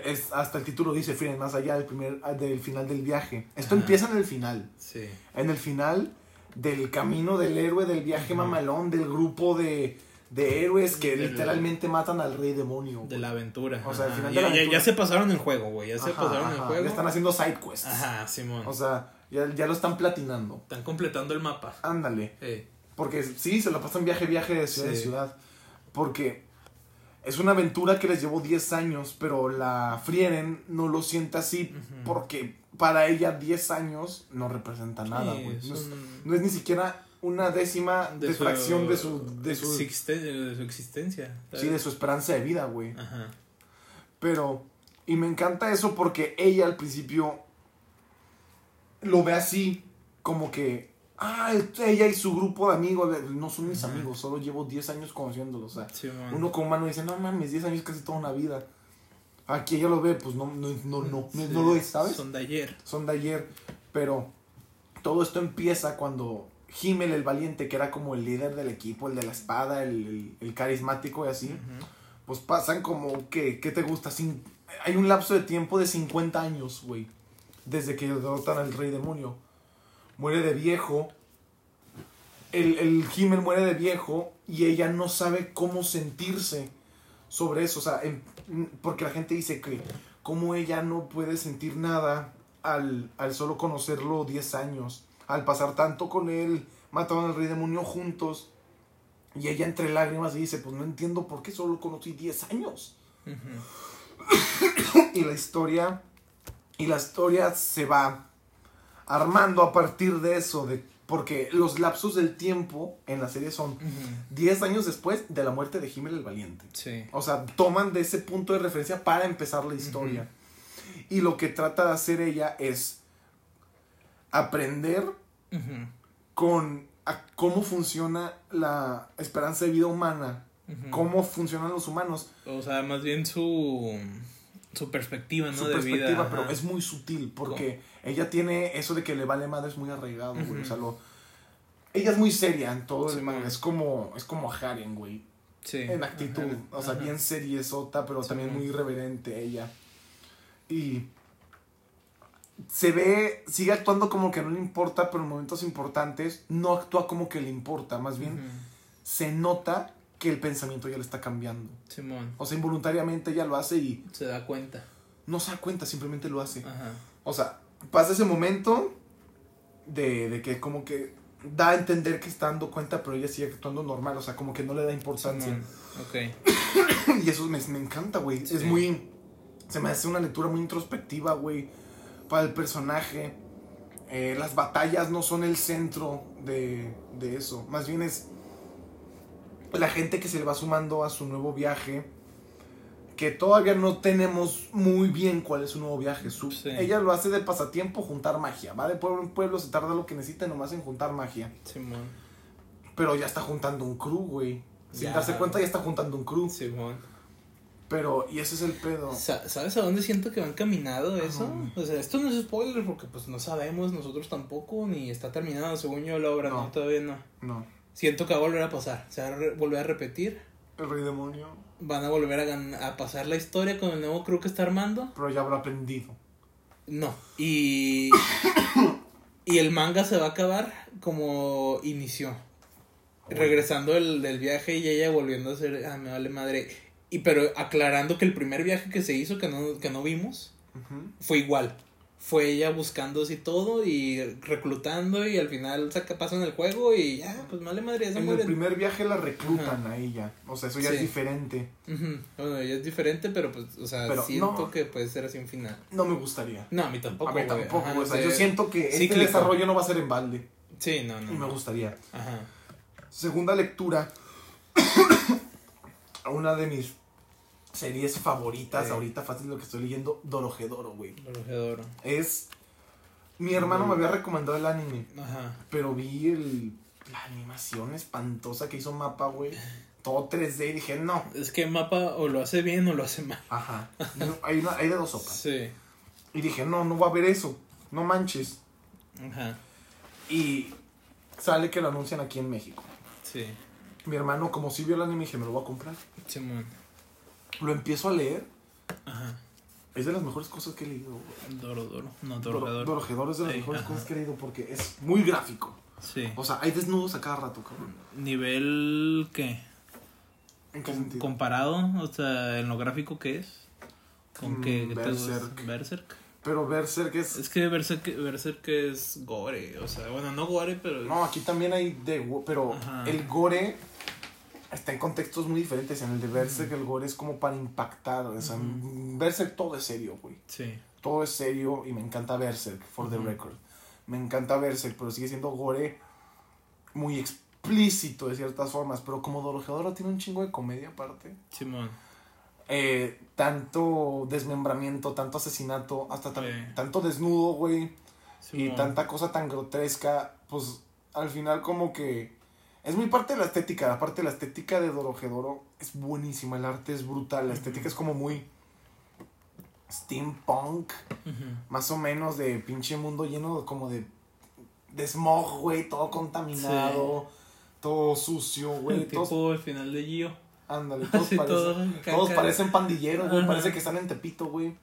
es, hasta el título dice Frieren, más allá del primer del final del viaje. Esto empieza en el final. Sí. En el final del camino del héroe, del viaje mamalón, del grupo de, de héroes que literalmente matan al rey demonio. De la aventura. O sea, al final de ya, la ya- aventura. ya se pasaron el juego, güey. Ya se Ajá, pasaron el juego. Ya están haciendo side quests. Ajá, Simón. O sea, ya, ya lo están platinando. están completando el mapa. Ándale. Eh, Porque sí, se lo pasan viaje, viaje de ciudad en Sí. ciudad. Porque es una aventura que les llevó 10 años, pero la Frieren no lo siente así porque para ella 10 años no representa nada, güey. no, es, un- no es ni siquiera una décima de de su- fracción de su, de su, existe- de su existencia. sí, de su esperanza de vida, güey. Ajá. Pero, y me encanta eso porque ella al principio lo ve así, como que, ah, ella y su grupo de amigos, no son mis amigos, solo llevo 10 años conociéndolos. O sea, uno como humano dice, no mames, 10 años casi toda una vida. Aquí ella lo ve, pues no, no, no, no, no, Sí, no lo es, ¿sabes? Son de ayer. Son de ayer, pero todo esto empieza cuando Himmel el valiente, que era como el líder del equipo, el de la espada, el, el- el carismático y así, pues pasan como que, ¿qué te gusta? Hay un lapso de tiempo de 50 años, güey, desde que derrotan al rey demonio. Muere de viejo, el, el muere de viejo y ella no sabe cómo sentirse sobre eso, o sea, porque la gente dice que como ella no puede sentir nada al, al solo conocerlo 10 años, al pasar tanto con él, mataron al rey demonio juntos, y ella entre lágrimas dice, pues no entiendo por qué solo conocí 10 años. *coughs* Y la historia, y la historia se va armando a partir de eso, de, porque los lapsos del tiempo en la serie son Ujú. 10 años después de la muerte de Himmel el Valiente. Sí. O sea, toman de ese punto de referencia para empezar la historia. Y lo que trata de hacer ella es aprender con a cómo funciona la esperanza de vida humana, cómo funcionan los humanos, O sea, más bien su, su perspectiva, ¿no? su de perspectiva, vida. pero ajá. es muy sutil porque ella tiene eso de que le vale madre es muy arraigado, güey, o sea, lo ella es muy seria en todo Sí, el manga. man. Es como, es como Haren, güey. Sí. En actitud. Ajá. O sea, Ajá. bien seriesota, pero Sí, también muy irreverente ella. Y se ve, sigue actuando como que no le importa, pero en momentos importantes no actúa como que le importa. Más bien se nota que el pensamiento ya le está cambiando. Simón. O sea, involuntariamente ella lo hace y Se da cuenta. no se da cuenta, simplemente lo hace. Ajá. O sea, pasa ese momento de, de que como que da a entender que está dando cuenta, pero ella sigue actuando normal, o sea, como que no le da importancia. Ok. *coughs* Y eso me, me encanta, güey. Sí. Es muy... Se me hace una lectura muy introspectiva, güey, para el personaje. Eh, las batallas no son el centro de, de eso. Más bien es la gente que se le va sumando a su nuevo viaje. Que todavía no tenemos muy bien cuál es su nuevo viaje. Su- Sí. Ella lo hace de pasatiempo, juntar magia. Va de pueblo en pueblo, se tarda lo que necesita nomás en juntar magia. Simón. Pero ya está juntando un crew, güey. Sin Ya. darse cuenta ya está juntando un crew. Simón. Pero, y ese es el pedo. Sa- ¿Sabes a dónde siento que van caminado eso? Ajá. O sea, esto no es spoiler porque pues no sabemos nosotros tampoco, ni está terminado según yo la obra, no, No. todavía no. No. Siento que va a volver a pasar, se va a volver a repetir, El rey demonio. Van a volver a, a pasar la historia con el nuevo crew que está armando. Pero ya habrá aprendido. No, y... y el manga se va a acabar como inició. Regresando del, del viaje y ella volviendo a ser, ah, me vale madre. Y pero aclarando que el primer viaje que se hizo, que no, que no vimos, fue igual. Fue ella buscando así todo y reclutando y al final saca paso en el juego y ya, pues vale madre, ya se En el muere. primer viaje la reclutan a ella. O sea, eso ya Sí. es diferente. Ujú. Bueno, ella es diferente, pero pues, o sea, Pero siento no. que puede ser así un final. No me gustaría. No, a mí tampoco. a mí tampoco. Ajá, o sea, yo siento que este Cíclico. desarrollo no va a ser en balde. Sí, no, no. Y me gustaría. Ajá. Segunda lectura. *coughs* una de mis series favoritas Sí. ahorita, fácil lo que estoy leyendo, Dorohedoro, güey. Adoro. Es... Mi hermano me había recomendado el anime. Ajá. Pero vi el, la animación espantosa que hizo Mapa, güey. *laughs* Todo 3D y dije, no. Es que mapa o lo hace bien o lo hace mal. Ajá. Hay, una, hay de dos sopas. Sí. Y dije, no, no va a haber eso. No manches. Ajá. Y sale que lo anuncian aquí en México. Sí. Mi hermano, como sí vio el anime, dije, me lo voy a comprar. Simón. Lo empiezo a leer. Ajá. Es de las mejores cosas que he leído. güey. Doro, Doro. No, Doro- Dorohedoro. Dorohedoro es de las mejores ajá. cosas que he leído porque es muy gráfico. Sí. O sea, hay desnudos a cada rato, cabrón. Nivel, ¿qué? ¿En qué Com- sentido? comparado, o sea, en lo gráfico que es. ¿Con Mm, qué? qué te gusta? Berserk. Berserk. Pero Berserk es... Es que Berserk, Berserk es gore, o sea, bueno, no gore, pero... No, aquí también hay de... Pero Ajá. el gore está en contextos muy diferentes. En el de Berserk el gore es como para impactar. O sea, en Berserk todo es serio, güey. Sí. Todo es serio y me encanta Berserk, for the record. Me encanta Berserk, pero sigue siendo gore muy explícito de ciertas formas. Pero como Dorohedoro tiene un chingo de comedia aparte. Simón. Eh, tanto desmembramiento, tanto asesinato, hasta tan- Sí. tanto desnudo, güey. Y tanta cosa tan grotesca, pues al final como que es muy parte de la estética, la parte de la estética de Dorohedoro es buenísima, el arte es brutal, la estética es como muy steampunk, más o menos de pinche mundo lleno como de, de smog, güey, todo contaminado, todo sucio, güey, todos, Tipo el final de Gio. ándale, *laughs* todos, parecen, todo todos parecen pandilleros, güey, parece que están en Tepito, güey.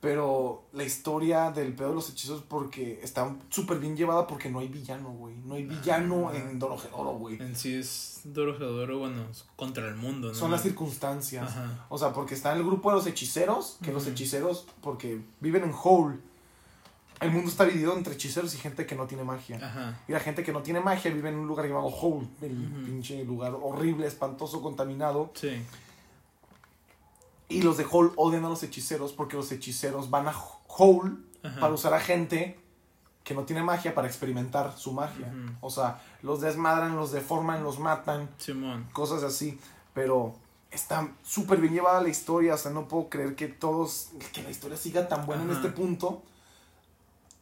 Pero la historia del pedo de los hechizos porque está súper bien llevada porque no hay villano, güey. No hay villano Ajá. en Dorohedoro, güey. En sí es Dorohedoro, bueno, es contra el mundo, ¿no? Son las circunstancias. Ajá. O sea, porque está el grupo de los hechiceros, que los hechiceros, porque viven en Hole. El mundo está dividido entre hechiceros y gente que no tiene magia. Ajá. Y la gente que no tiene magia vive en un lugar llamado Hole, el pinche lugar horrible, espantoso, contaminado. Sí. Y los de Hole odian a los hechiceros porque los hechiceros van a Hole Ajá. para usar a gente que no tiene magia para experimentar su magia. O sea, los desmadran, los deforman, los matan, Simón. cosas así. Pero está súper bien llevada la historia. O sea, no puedo creer que todos, que la historia siga tan buena en este punto.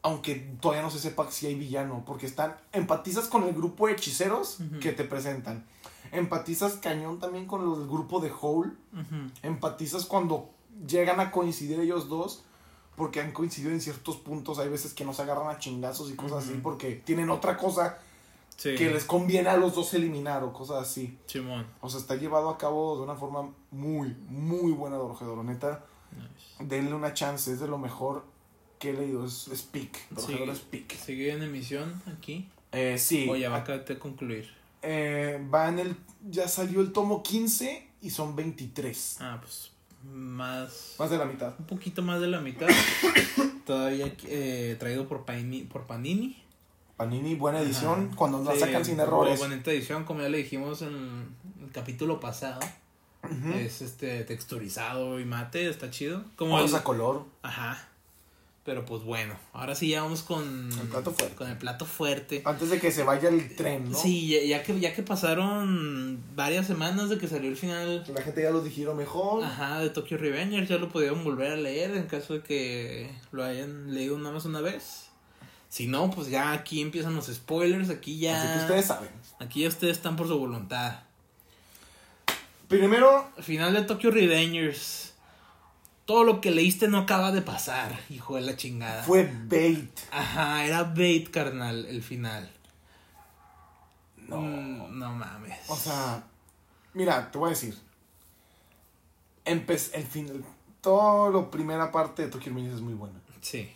Aunque todavía no se sepa si hay villano. Porque están, empatizas con el grupo de hechiceros que te presentan. Empatizas cañón también con los del grupo de Hole empatizas cuando llegan a coincidir ellos dos, porque han coincidido en ciertos puntos, hay veces que no se agarran a chingazos y cosas así, porque tienen otra cosa Sí. que les conviene a los dos eliminar o cosas así. Simón. O sea, está llevado a cabo de una forma muy, muy buena de Dorohedoro. Neta, Nice. denle una chance, es de lo mejor que he leído, es, es peak. Es peak. ¿Sigue en emisión aquí? Eh, sí, O ya va a acabar de concluir. Eh, va en el, ya salió el tomo 15 y son 23. Ah, pues más. Más de la mitad. Un poquito más de la mitad. *coughs* Todavía eh, traído por, Panini, por Panini. Panini, buena edición, Ajá. cuando la Sí, sacan sin errores. Bonita edición, como ya le dijimos en el capítulo pasado. Es este texturizado y mate, está chido. Como el- a color. Ajá. Pero pues bueno, ahora sí ya vamos con El plato fuerte. Con el plato fuerte. Antes de que se vaya el tren, ¿no? Sí, ya, ya que ya que pasaron varias semanas de que salió el final La gente ya lo dijeron mejor. Ajá, de Tokyo Revengers, ya lo pudieron volver a leer en caso de que lo hayan leído nada más una vez. Si no, pues ya aquí empiezan los spoilers, aquí ya... Así que ustedes saben. Aquí ya ustedes están por su voluntad. Primero, Final de Tokyo Revengers. Todo lo que leíste no acaba de pasar, hijo de la chingada. fue bait. Ajá, era bait, carnal, el final. No. Mm, no mames. O sea, mira, te voy a decir. Empe- el fin, todo lo primera parte de Tokyo Revengers es muy buena. Sí.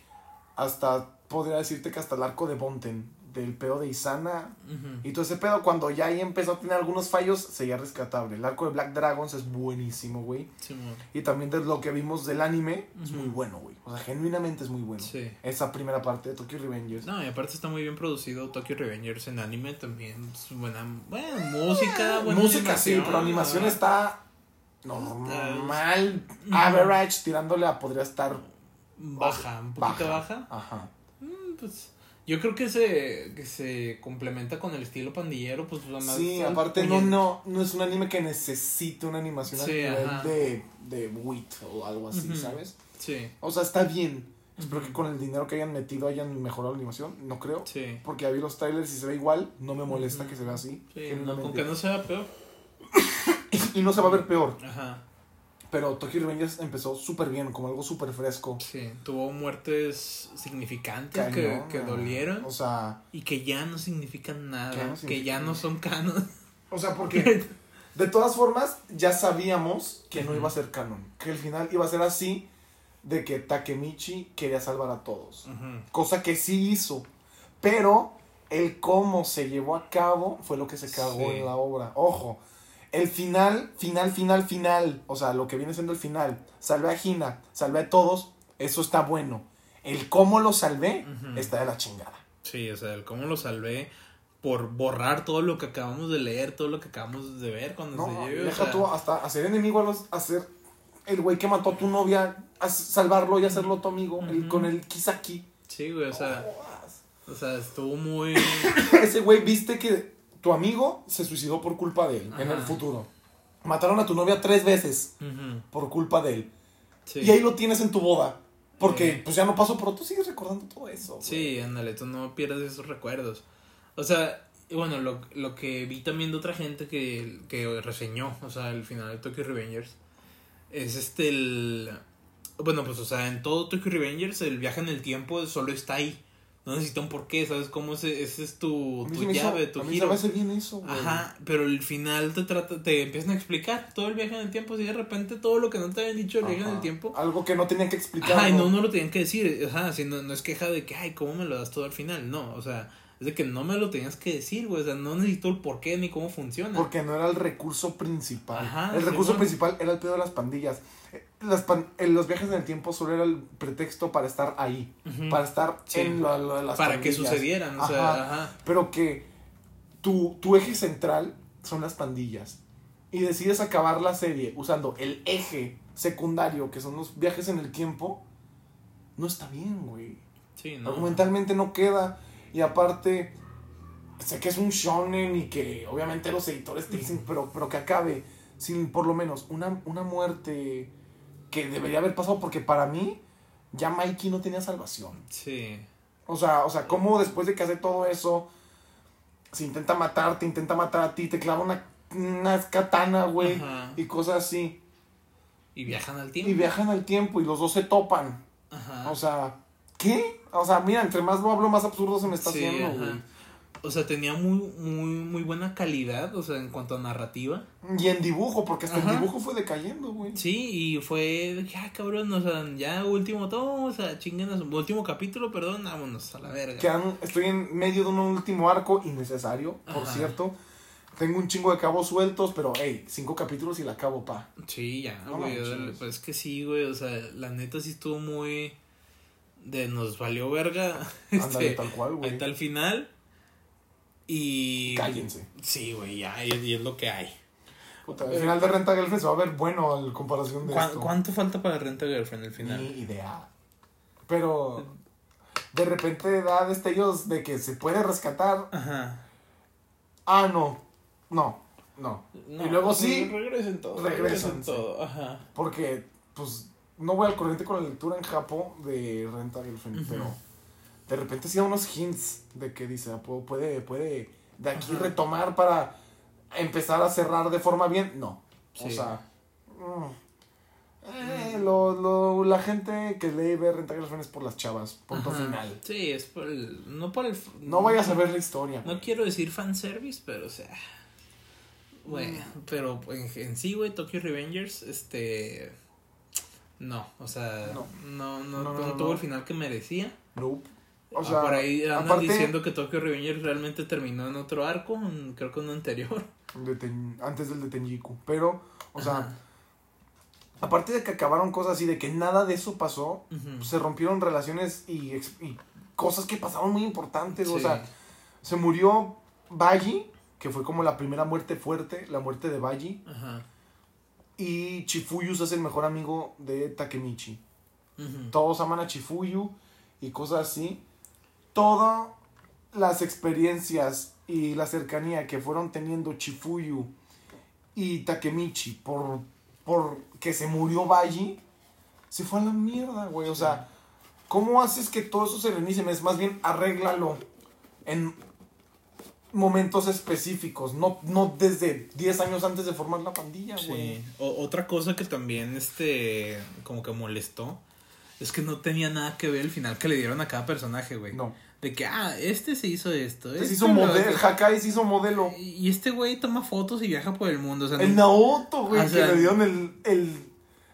Hasta, podría decirte que hasta el arco de Bonten, del pedo de Isana y todo ese pedo, cuando ya ahí empezó a tener algunos fallos, seguía rescatable. El arco de Black Dragons es buenísimo, güey. Simón. Y también de lo que vimos del anime, es muy bueno, güey. O sea, genuinamente es muy bueno. Sí. Esa primera parte de Tokyo Revengers. No, y aparte está muy bien producido Tokyo Revengers en anime también. Es buena, buena música, buena Música sí, pero animación está normal, average, tirándole a podría estar baja, un poquito baja. Ajá. Mm, Pues yo creo que se, que se complementa con el estilo pandillero, pues nada más Sí, aparte no, no, no es un anime que necesite una animación Sí, nivel de, de WIT o algo así. ¿sabes? Sí, O sea, está bien. Espero que con el dinero que hayan metido hayan mejorado la animación, no creo. sí. Porque ya vi los trailers y se ve igual, no me molesta que se vea así. Sí, no, con que no sea peor. *coughs* Y no se va a ver peor. Ajá. Pero Tokyo Revengers empezó súper bien, como algo súper fresco. Sí, tuvo muertes significantes Cañón, que, que dolieron O sea, y que ya no significan nada, Que ya no que ya no son canon. o sea, porque *laughs* de todas formas ya sabíamos que no iba a ser canon. Que el final iba a ser así de que Takemichi quería salvar a todos. Ujú. Cosa que sí hizo. Pero el cómo se llevó a cabo fue lo que se cagó Sí. en la obra. Ojo, el final, final, final, final. O sea, lo que viene siendo el final. Salvé a Hina, salvé a todos. Eso está bueno. El cómo lo salvé está de la chingada. Sí, o sea, el cómo lo salvé por borrar todo lo que acabamos de leer, todo lo que acabamos de ver cuando No, se lleve. o deja sea, tú hasta hacer enemigo a los. Hacer el güey que mató a tu novia. a salvarlo y hacerlo tu amigo. el- con el Kisaki. Sí, güey, o sea, o sea, estuvo muy... *coughs* Ese güey viste que tu amigo se suicidó por culpa de él en el futuro. Mataron a tu novia tres veces por culpa de él. Sí. Y ahí lo tienes en tu boda. Porque pues ya no pasó, pero tú sigues recordando todo eso. güey. Sí, ándale, tú no pierdas esos recuerdos. O sea, bueno, lo, lo que vi también de otra gente que, que reseñó, o sea, el final de Tokyo Revengers, es este el... Bueno, pues, o sea, en todo Tokyo Revengers el viaje en el tiempo solo está ahí. No necesita un porqué, ¿sabes cómo ese, ese es tu, tu hizo- llave, tu a mí se me hace bien eso, güey. Ajá, pero el final te trata, te empiezan a explicar todo el viaje en el tiempo, así de repente todo lo que no te habían dicho el viaje en el tiempo. Algo que no tenían que explicar. Ajá, y no, no lo tenían que decir, ajá, si no, no es queja de que, ay, ¿cómo me lo das todo al final? No, o sea, es de que no me lo tenías que decir, güey, o sea, no necesito el por qué ni cómo funciona. Porque no era el recurso principal. Ajá, el recurso principal era el pedo de las pandillas. Las en los viajes en el tiempo solo era el pretexto para estar ahí. Para estar Sí. en lo, lo de las Para que sucedieran, o sea, Ajá. ajá. Pero que tu, tu eje central son las pandillas. Y decides acabar la serie usando el eje secundario, que son los viajes en el tiempo. No está bien, güey. Sí, no. Argumentalmente no queda. Y aparte, sé que es un shonen y que obviamente los editores te dicen, pero, pero que acabe sin por lo menos una, una muerte que debería haber pasado, porque para mí ya Mikey no tenía salvación. Sí. O sea, o sea, cómo después de que hace todo eso, se intenta matar, te intenta matar a ti, te clava una, una katana, güey, Ajá. y cosas así. Y viajan al tiempo. Y viajan al tiempo y los dos se topan. Ajá. O sea, ¿qué? O sea, mira, entre más lo hablo, más absurdo se me está Sí, haciendo, güey. O sea, tenía muy, muy, muy buena calidad, o sea, en cuanto a narrativa. Y en dibujo, porque hasta Ajá. el dibujo fue decayendo, güey. Sí, y fue de que, ah, cabrón, o sea, ya último todo, o sea, chinguenos, último capítulo, perdón, vámonos a la verga. Que han- estoy en medio de un último arco innecesario, por Ajá. cierto. Tengo un chingo de cabos sueltos, pero hey, cinco capítulos y la acabo, pa. Sí, ya, No güey, pues es que sí, güey, o sea, la neta sí estuvo muy... De nos valió verga, *laughs* Ándale, este, tal cual, güey. hasta el final. Y... Cállense. Sí, güey, ya, y, y es lo que hay. Puta, el final de Renta Girlfriend se va a ver bueno en comparación de ¿Cuá- esto. ¿Cuánto falta para Renta Girlfriend el final? Ni idea. Pero de repente da destellos de que se puede rescatar. Ajá. Ah, no. No, no. No, y luego sí, Regresen todo. regresan, Regresen todo, ajá. porque pues no voy al corriente con la lectura en Japón de Renta Girlfriend, pero de repente sí da unos hints de que dice, ah, pu- puede, puede de aquí Ajá. retomar para empezar a cerrar de forma bien. No. O Sí. sea, mm, eh, lo, lo, la gente que lee y ve Renta es por las chavas. Punto Ajá. final. Sí, es por el. No por el. No vayas a ver la historia. No quiero decir fanservice, pero o sea. Güey, Mm. pero en, en sí, güey, Tokyo Revengers, este. No, o sea, no, No. no, no, No, no, no no, tuvo no. el final que merecía. Nope. O Ah, sea, por ahí andan aparte diciendo que Tokyo Revengers realmente terminó en otro arco, en- creo que uno anterior. de Ten- antes del de Tenjiku. Pero, o sea, Ajá. aparte de que acabaron cosas así, de que nada de eso pasó, se rompieron relaciones y, y cosas que pasaron muy importantes. O sea, se murió Baji, que fue como la primera muerte fuerte, la muerte de Baji. Ajá. Y Chifuyus es el mejor amigo de Takemichi. Todos aman a Chifuyu y cosas así. Todas las experiencias y la cercanía que fueron teniendo Chifuyu y Takemichi por, por que se murió Baji, se fue a la mierda, güey. O sea, ¿cómo haces que todo eso se reinicie? Es más bien arréglalo en momentos específicos, no, no desde 10 años antes de formar la pandilla, güey. Sí. O- otra cosa que también, este, como que molestó, es que no tenía nada que ver el final que le dieron a cada personaje, güey. No. De que, ah, este se hizo esto. Se este hizo lo modelo. Hakai se hizo modelo. Y este güey toma fotos y viaja por el mundo. O sea, El Naoto, güey, O que le dieron el, el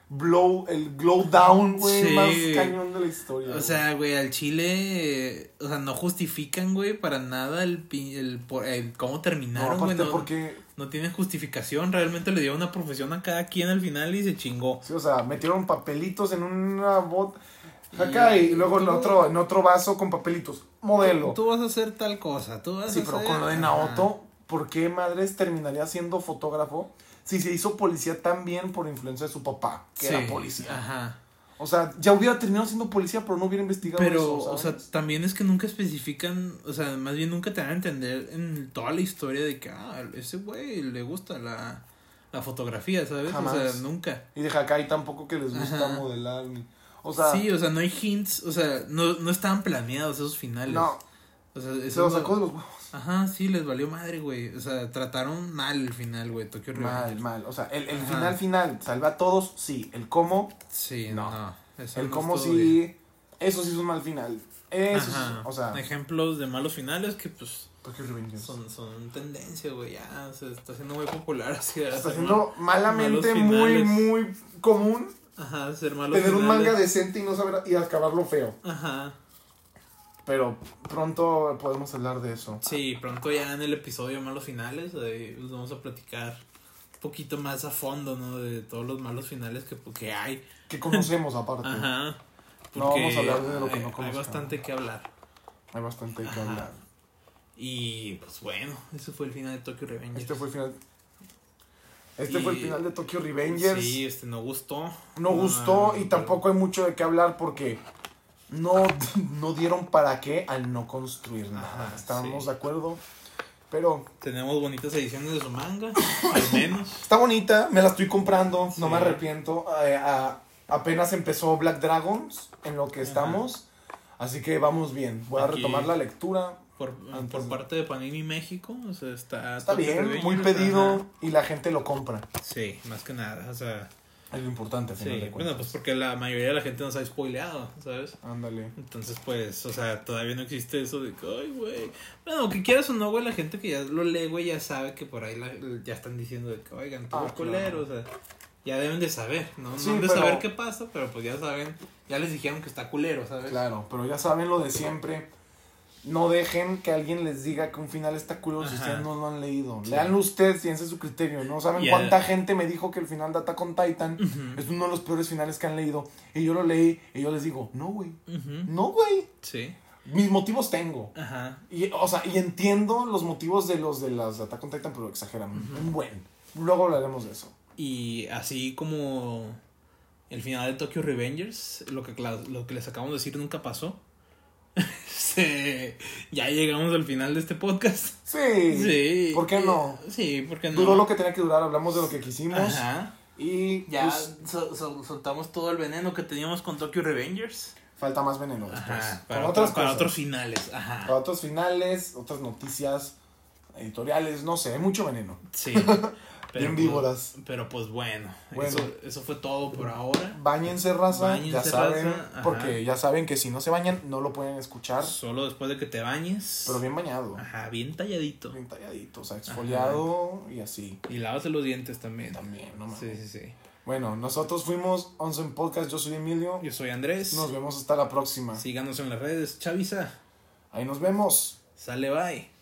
blow, el glow down, güey, Sí. más cañón de la historia. o sea, güey, al chile, eh, o sea, no justifican, güey, para nada el, el, por- el cómo terminaron, güey. No, porque, no tienen justificación. Realmente le dieron una profesión a cada quien al final y se chingó. sí, o sea, metieron papelitos en una bot, Hakai, y, luego en otro, en otro vaso con papelitos, modelo. Tú vas a hacer tal cosa, tú vas sí, a pero hacer- con lo de. Naoto, ¿por qué madres terminaría siendo fotógrafo si se hizo policía también por influencia de su papá, que Sí, era policía? Ajá. O sea, ya hubiera terminado siendo policía, pero no hubiera investigado Pero, eso, o sea, también es que nunca especifican, o sea, más bien nunca te dan a entender en toda la historia de que, ah, ese güey le gusta la, la fotografía, ¿sabes? Jamás. O sea, nunca. Y de Hakai tampoco que les gusta Ajá. modelar. ni- O sea, sí, o sea, no hay hints, o sea, no, no estaban planeados esos finales. no, O sea, se eso lo es lo- sacó de los huevos. Ajá, sí, les valió madre, güey. O sea, trataron mal el final, güey, Tokyo Mal, mal. O sea, el, el final final, salva a todos, sí. El cómo, Sí, No. el cómo estuvo bien. sí. Eso sí es un mal final. Eso sí, Ajá. o sea, Ejemplos de malos finales que, pues, son, son tendencia, güey. Ya se está haciendo muy popular *laughs* así. Está haciendo malamente muy, muy común Ajá, ser malos tener un manga decente y no saber y acabarlo feo. Ajá. Pero pronto podemos hablar de eso. Sí, pronto ya en el episodio Malos Finales vamos a platicar un poquito más a fondo, ¿no? De todos los malos finales que, que hay. Que conocemos aparte. Ajá. No vamos a hablar de lo que hay- no Hay conozcamos. bastante que hablar. Hay bastante que Ajá. hablar. Y pues bueno, ese fue el final de Tokyo Revengers. Este fue el final. Este fue el final de Tokyo Revengers. Sí, este no gustó. no gustó y tampoco hay mucho de qué hablar porque no, *laughs* no dieron para qué al no construir nada. Ajá, Estábamos sí. de acuerdo. Pero Tenemos bonitas ediciones de su manga, al *laughs* menos. está bonita, me la estoy comprando, no me arrepiento. Eh, a- apenas empezó Black Dragons en lo que Ajá. estamos. Así que vamos bien. Voy a retomar la lectura. Por, Antes por de- parte de Panini México, o sea, está... Está bien, muy ajá. pedido y la gente lo compra. Sí, más que nada, o sea... Es lo importante, al Sí, final de bueno, pues porque la mayoría de la gente nos ha spoileado, ¿sabes? Ándale. Entonces, pues, o sea, todavía no existe eso de que, ay, güey. Bueno, que quieras o no, güey, la gente que ya lo lee, güey, ya sabe que por ahí la- ya están diciendo de que, oigan, todo Ah, es culero, o sea, ya deben de saber, ¿no? Sí, no de pero- saber qué pasa, pero pues ya saben, ya les dijeron que está culero, ¿sabes? Claro, pero ya saben lo de siempre. No dejen que alguien les diga que un final está culero si ustedes no lo han leído. Sí. Leanlo ustedes y ese es su criterio. No saben cuánta gente me dijo que el final de Attack on Titan es uno de los peores finales que han leído. Y yo lo leí y yo les digo, no, güey. No, güey. Sí. Mis motivos tengo. Ajá. Y, o sea, y entiendo los motivos de los de las de Attack on Titan, pero exageran. Un buen. Luego hablaremos de eso. Y así como el final de Tokyo Revengers, lo que, lo que les acabamos de decir nunca pasó. Se- ya llegamos al final de este podcast. Sí. Sí. ¿Por qué no? Sí, ¿por qué no? Duró lo que tenía que durar. Hablamos de lo que quisimos. Ajá. Y Ya pues, sol- sol- soltamos todo el veneno que teníamos con Tokyo Revengers. falta más veneno después. Ajá. Con Para, otras otros, para cosas. otros finales. Ajá. Para otros finales, otras noticias editoriales, no sé, hay mucho veneno. Sí. *laughs* Bien pues- víboras. pero pues bueno. Bueno. Eso, eso fue todo por ahora. Báñense, raza, Báñense, ya saben, raza, porque ya saben que si no se bañan, no lo pueden escuchar, Solo después de que te bañes. pero bien bañado, Ajá, bien talladito. bien talladito, o sea, exfoliado y así. Y lávate los dientes también. También, no mames. Sí, sí, sí. Bueno, nosotros fuimos Onsen Podcast, yo soy Emilio, Yo soy Andrés. nos vemos hasta la próxima. Síganos en las redes. Chavisa. Ahí nos vemos. Sale, bye.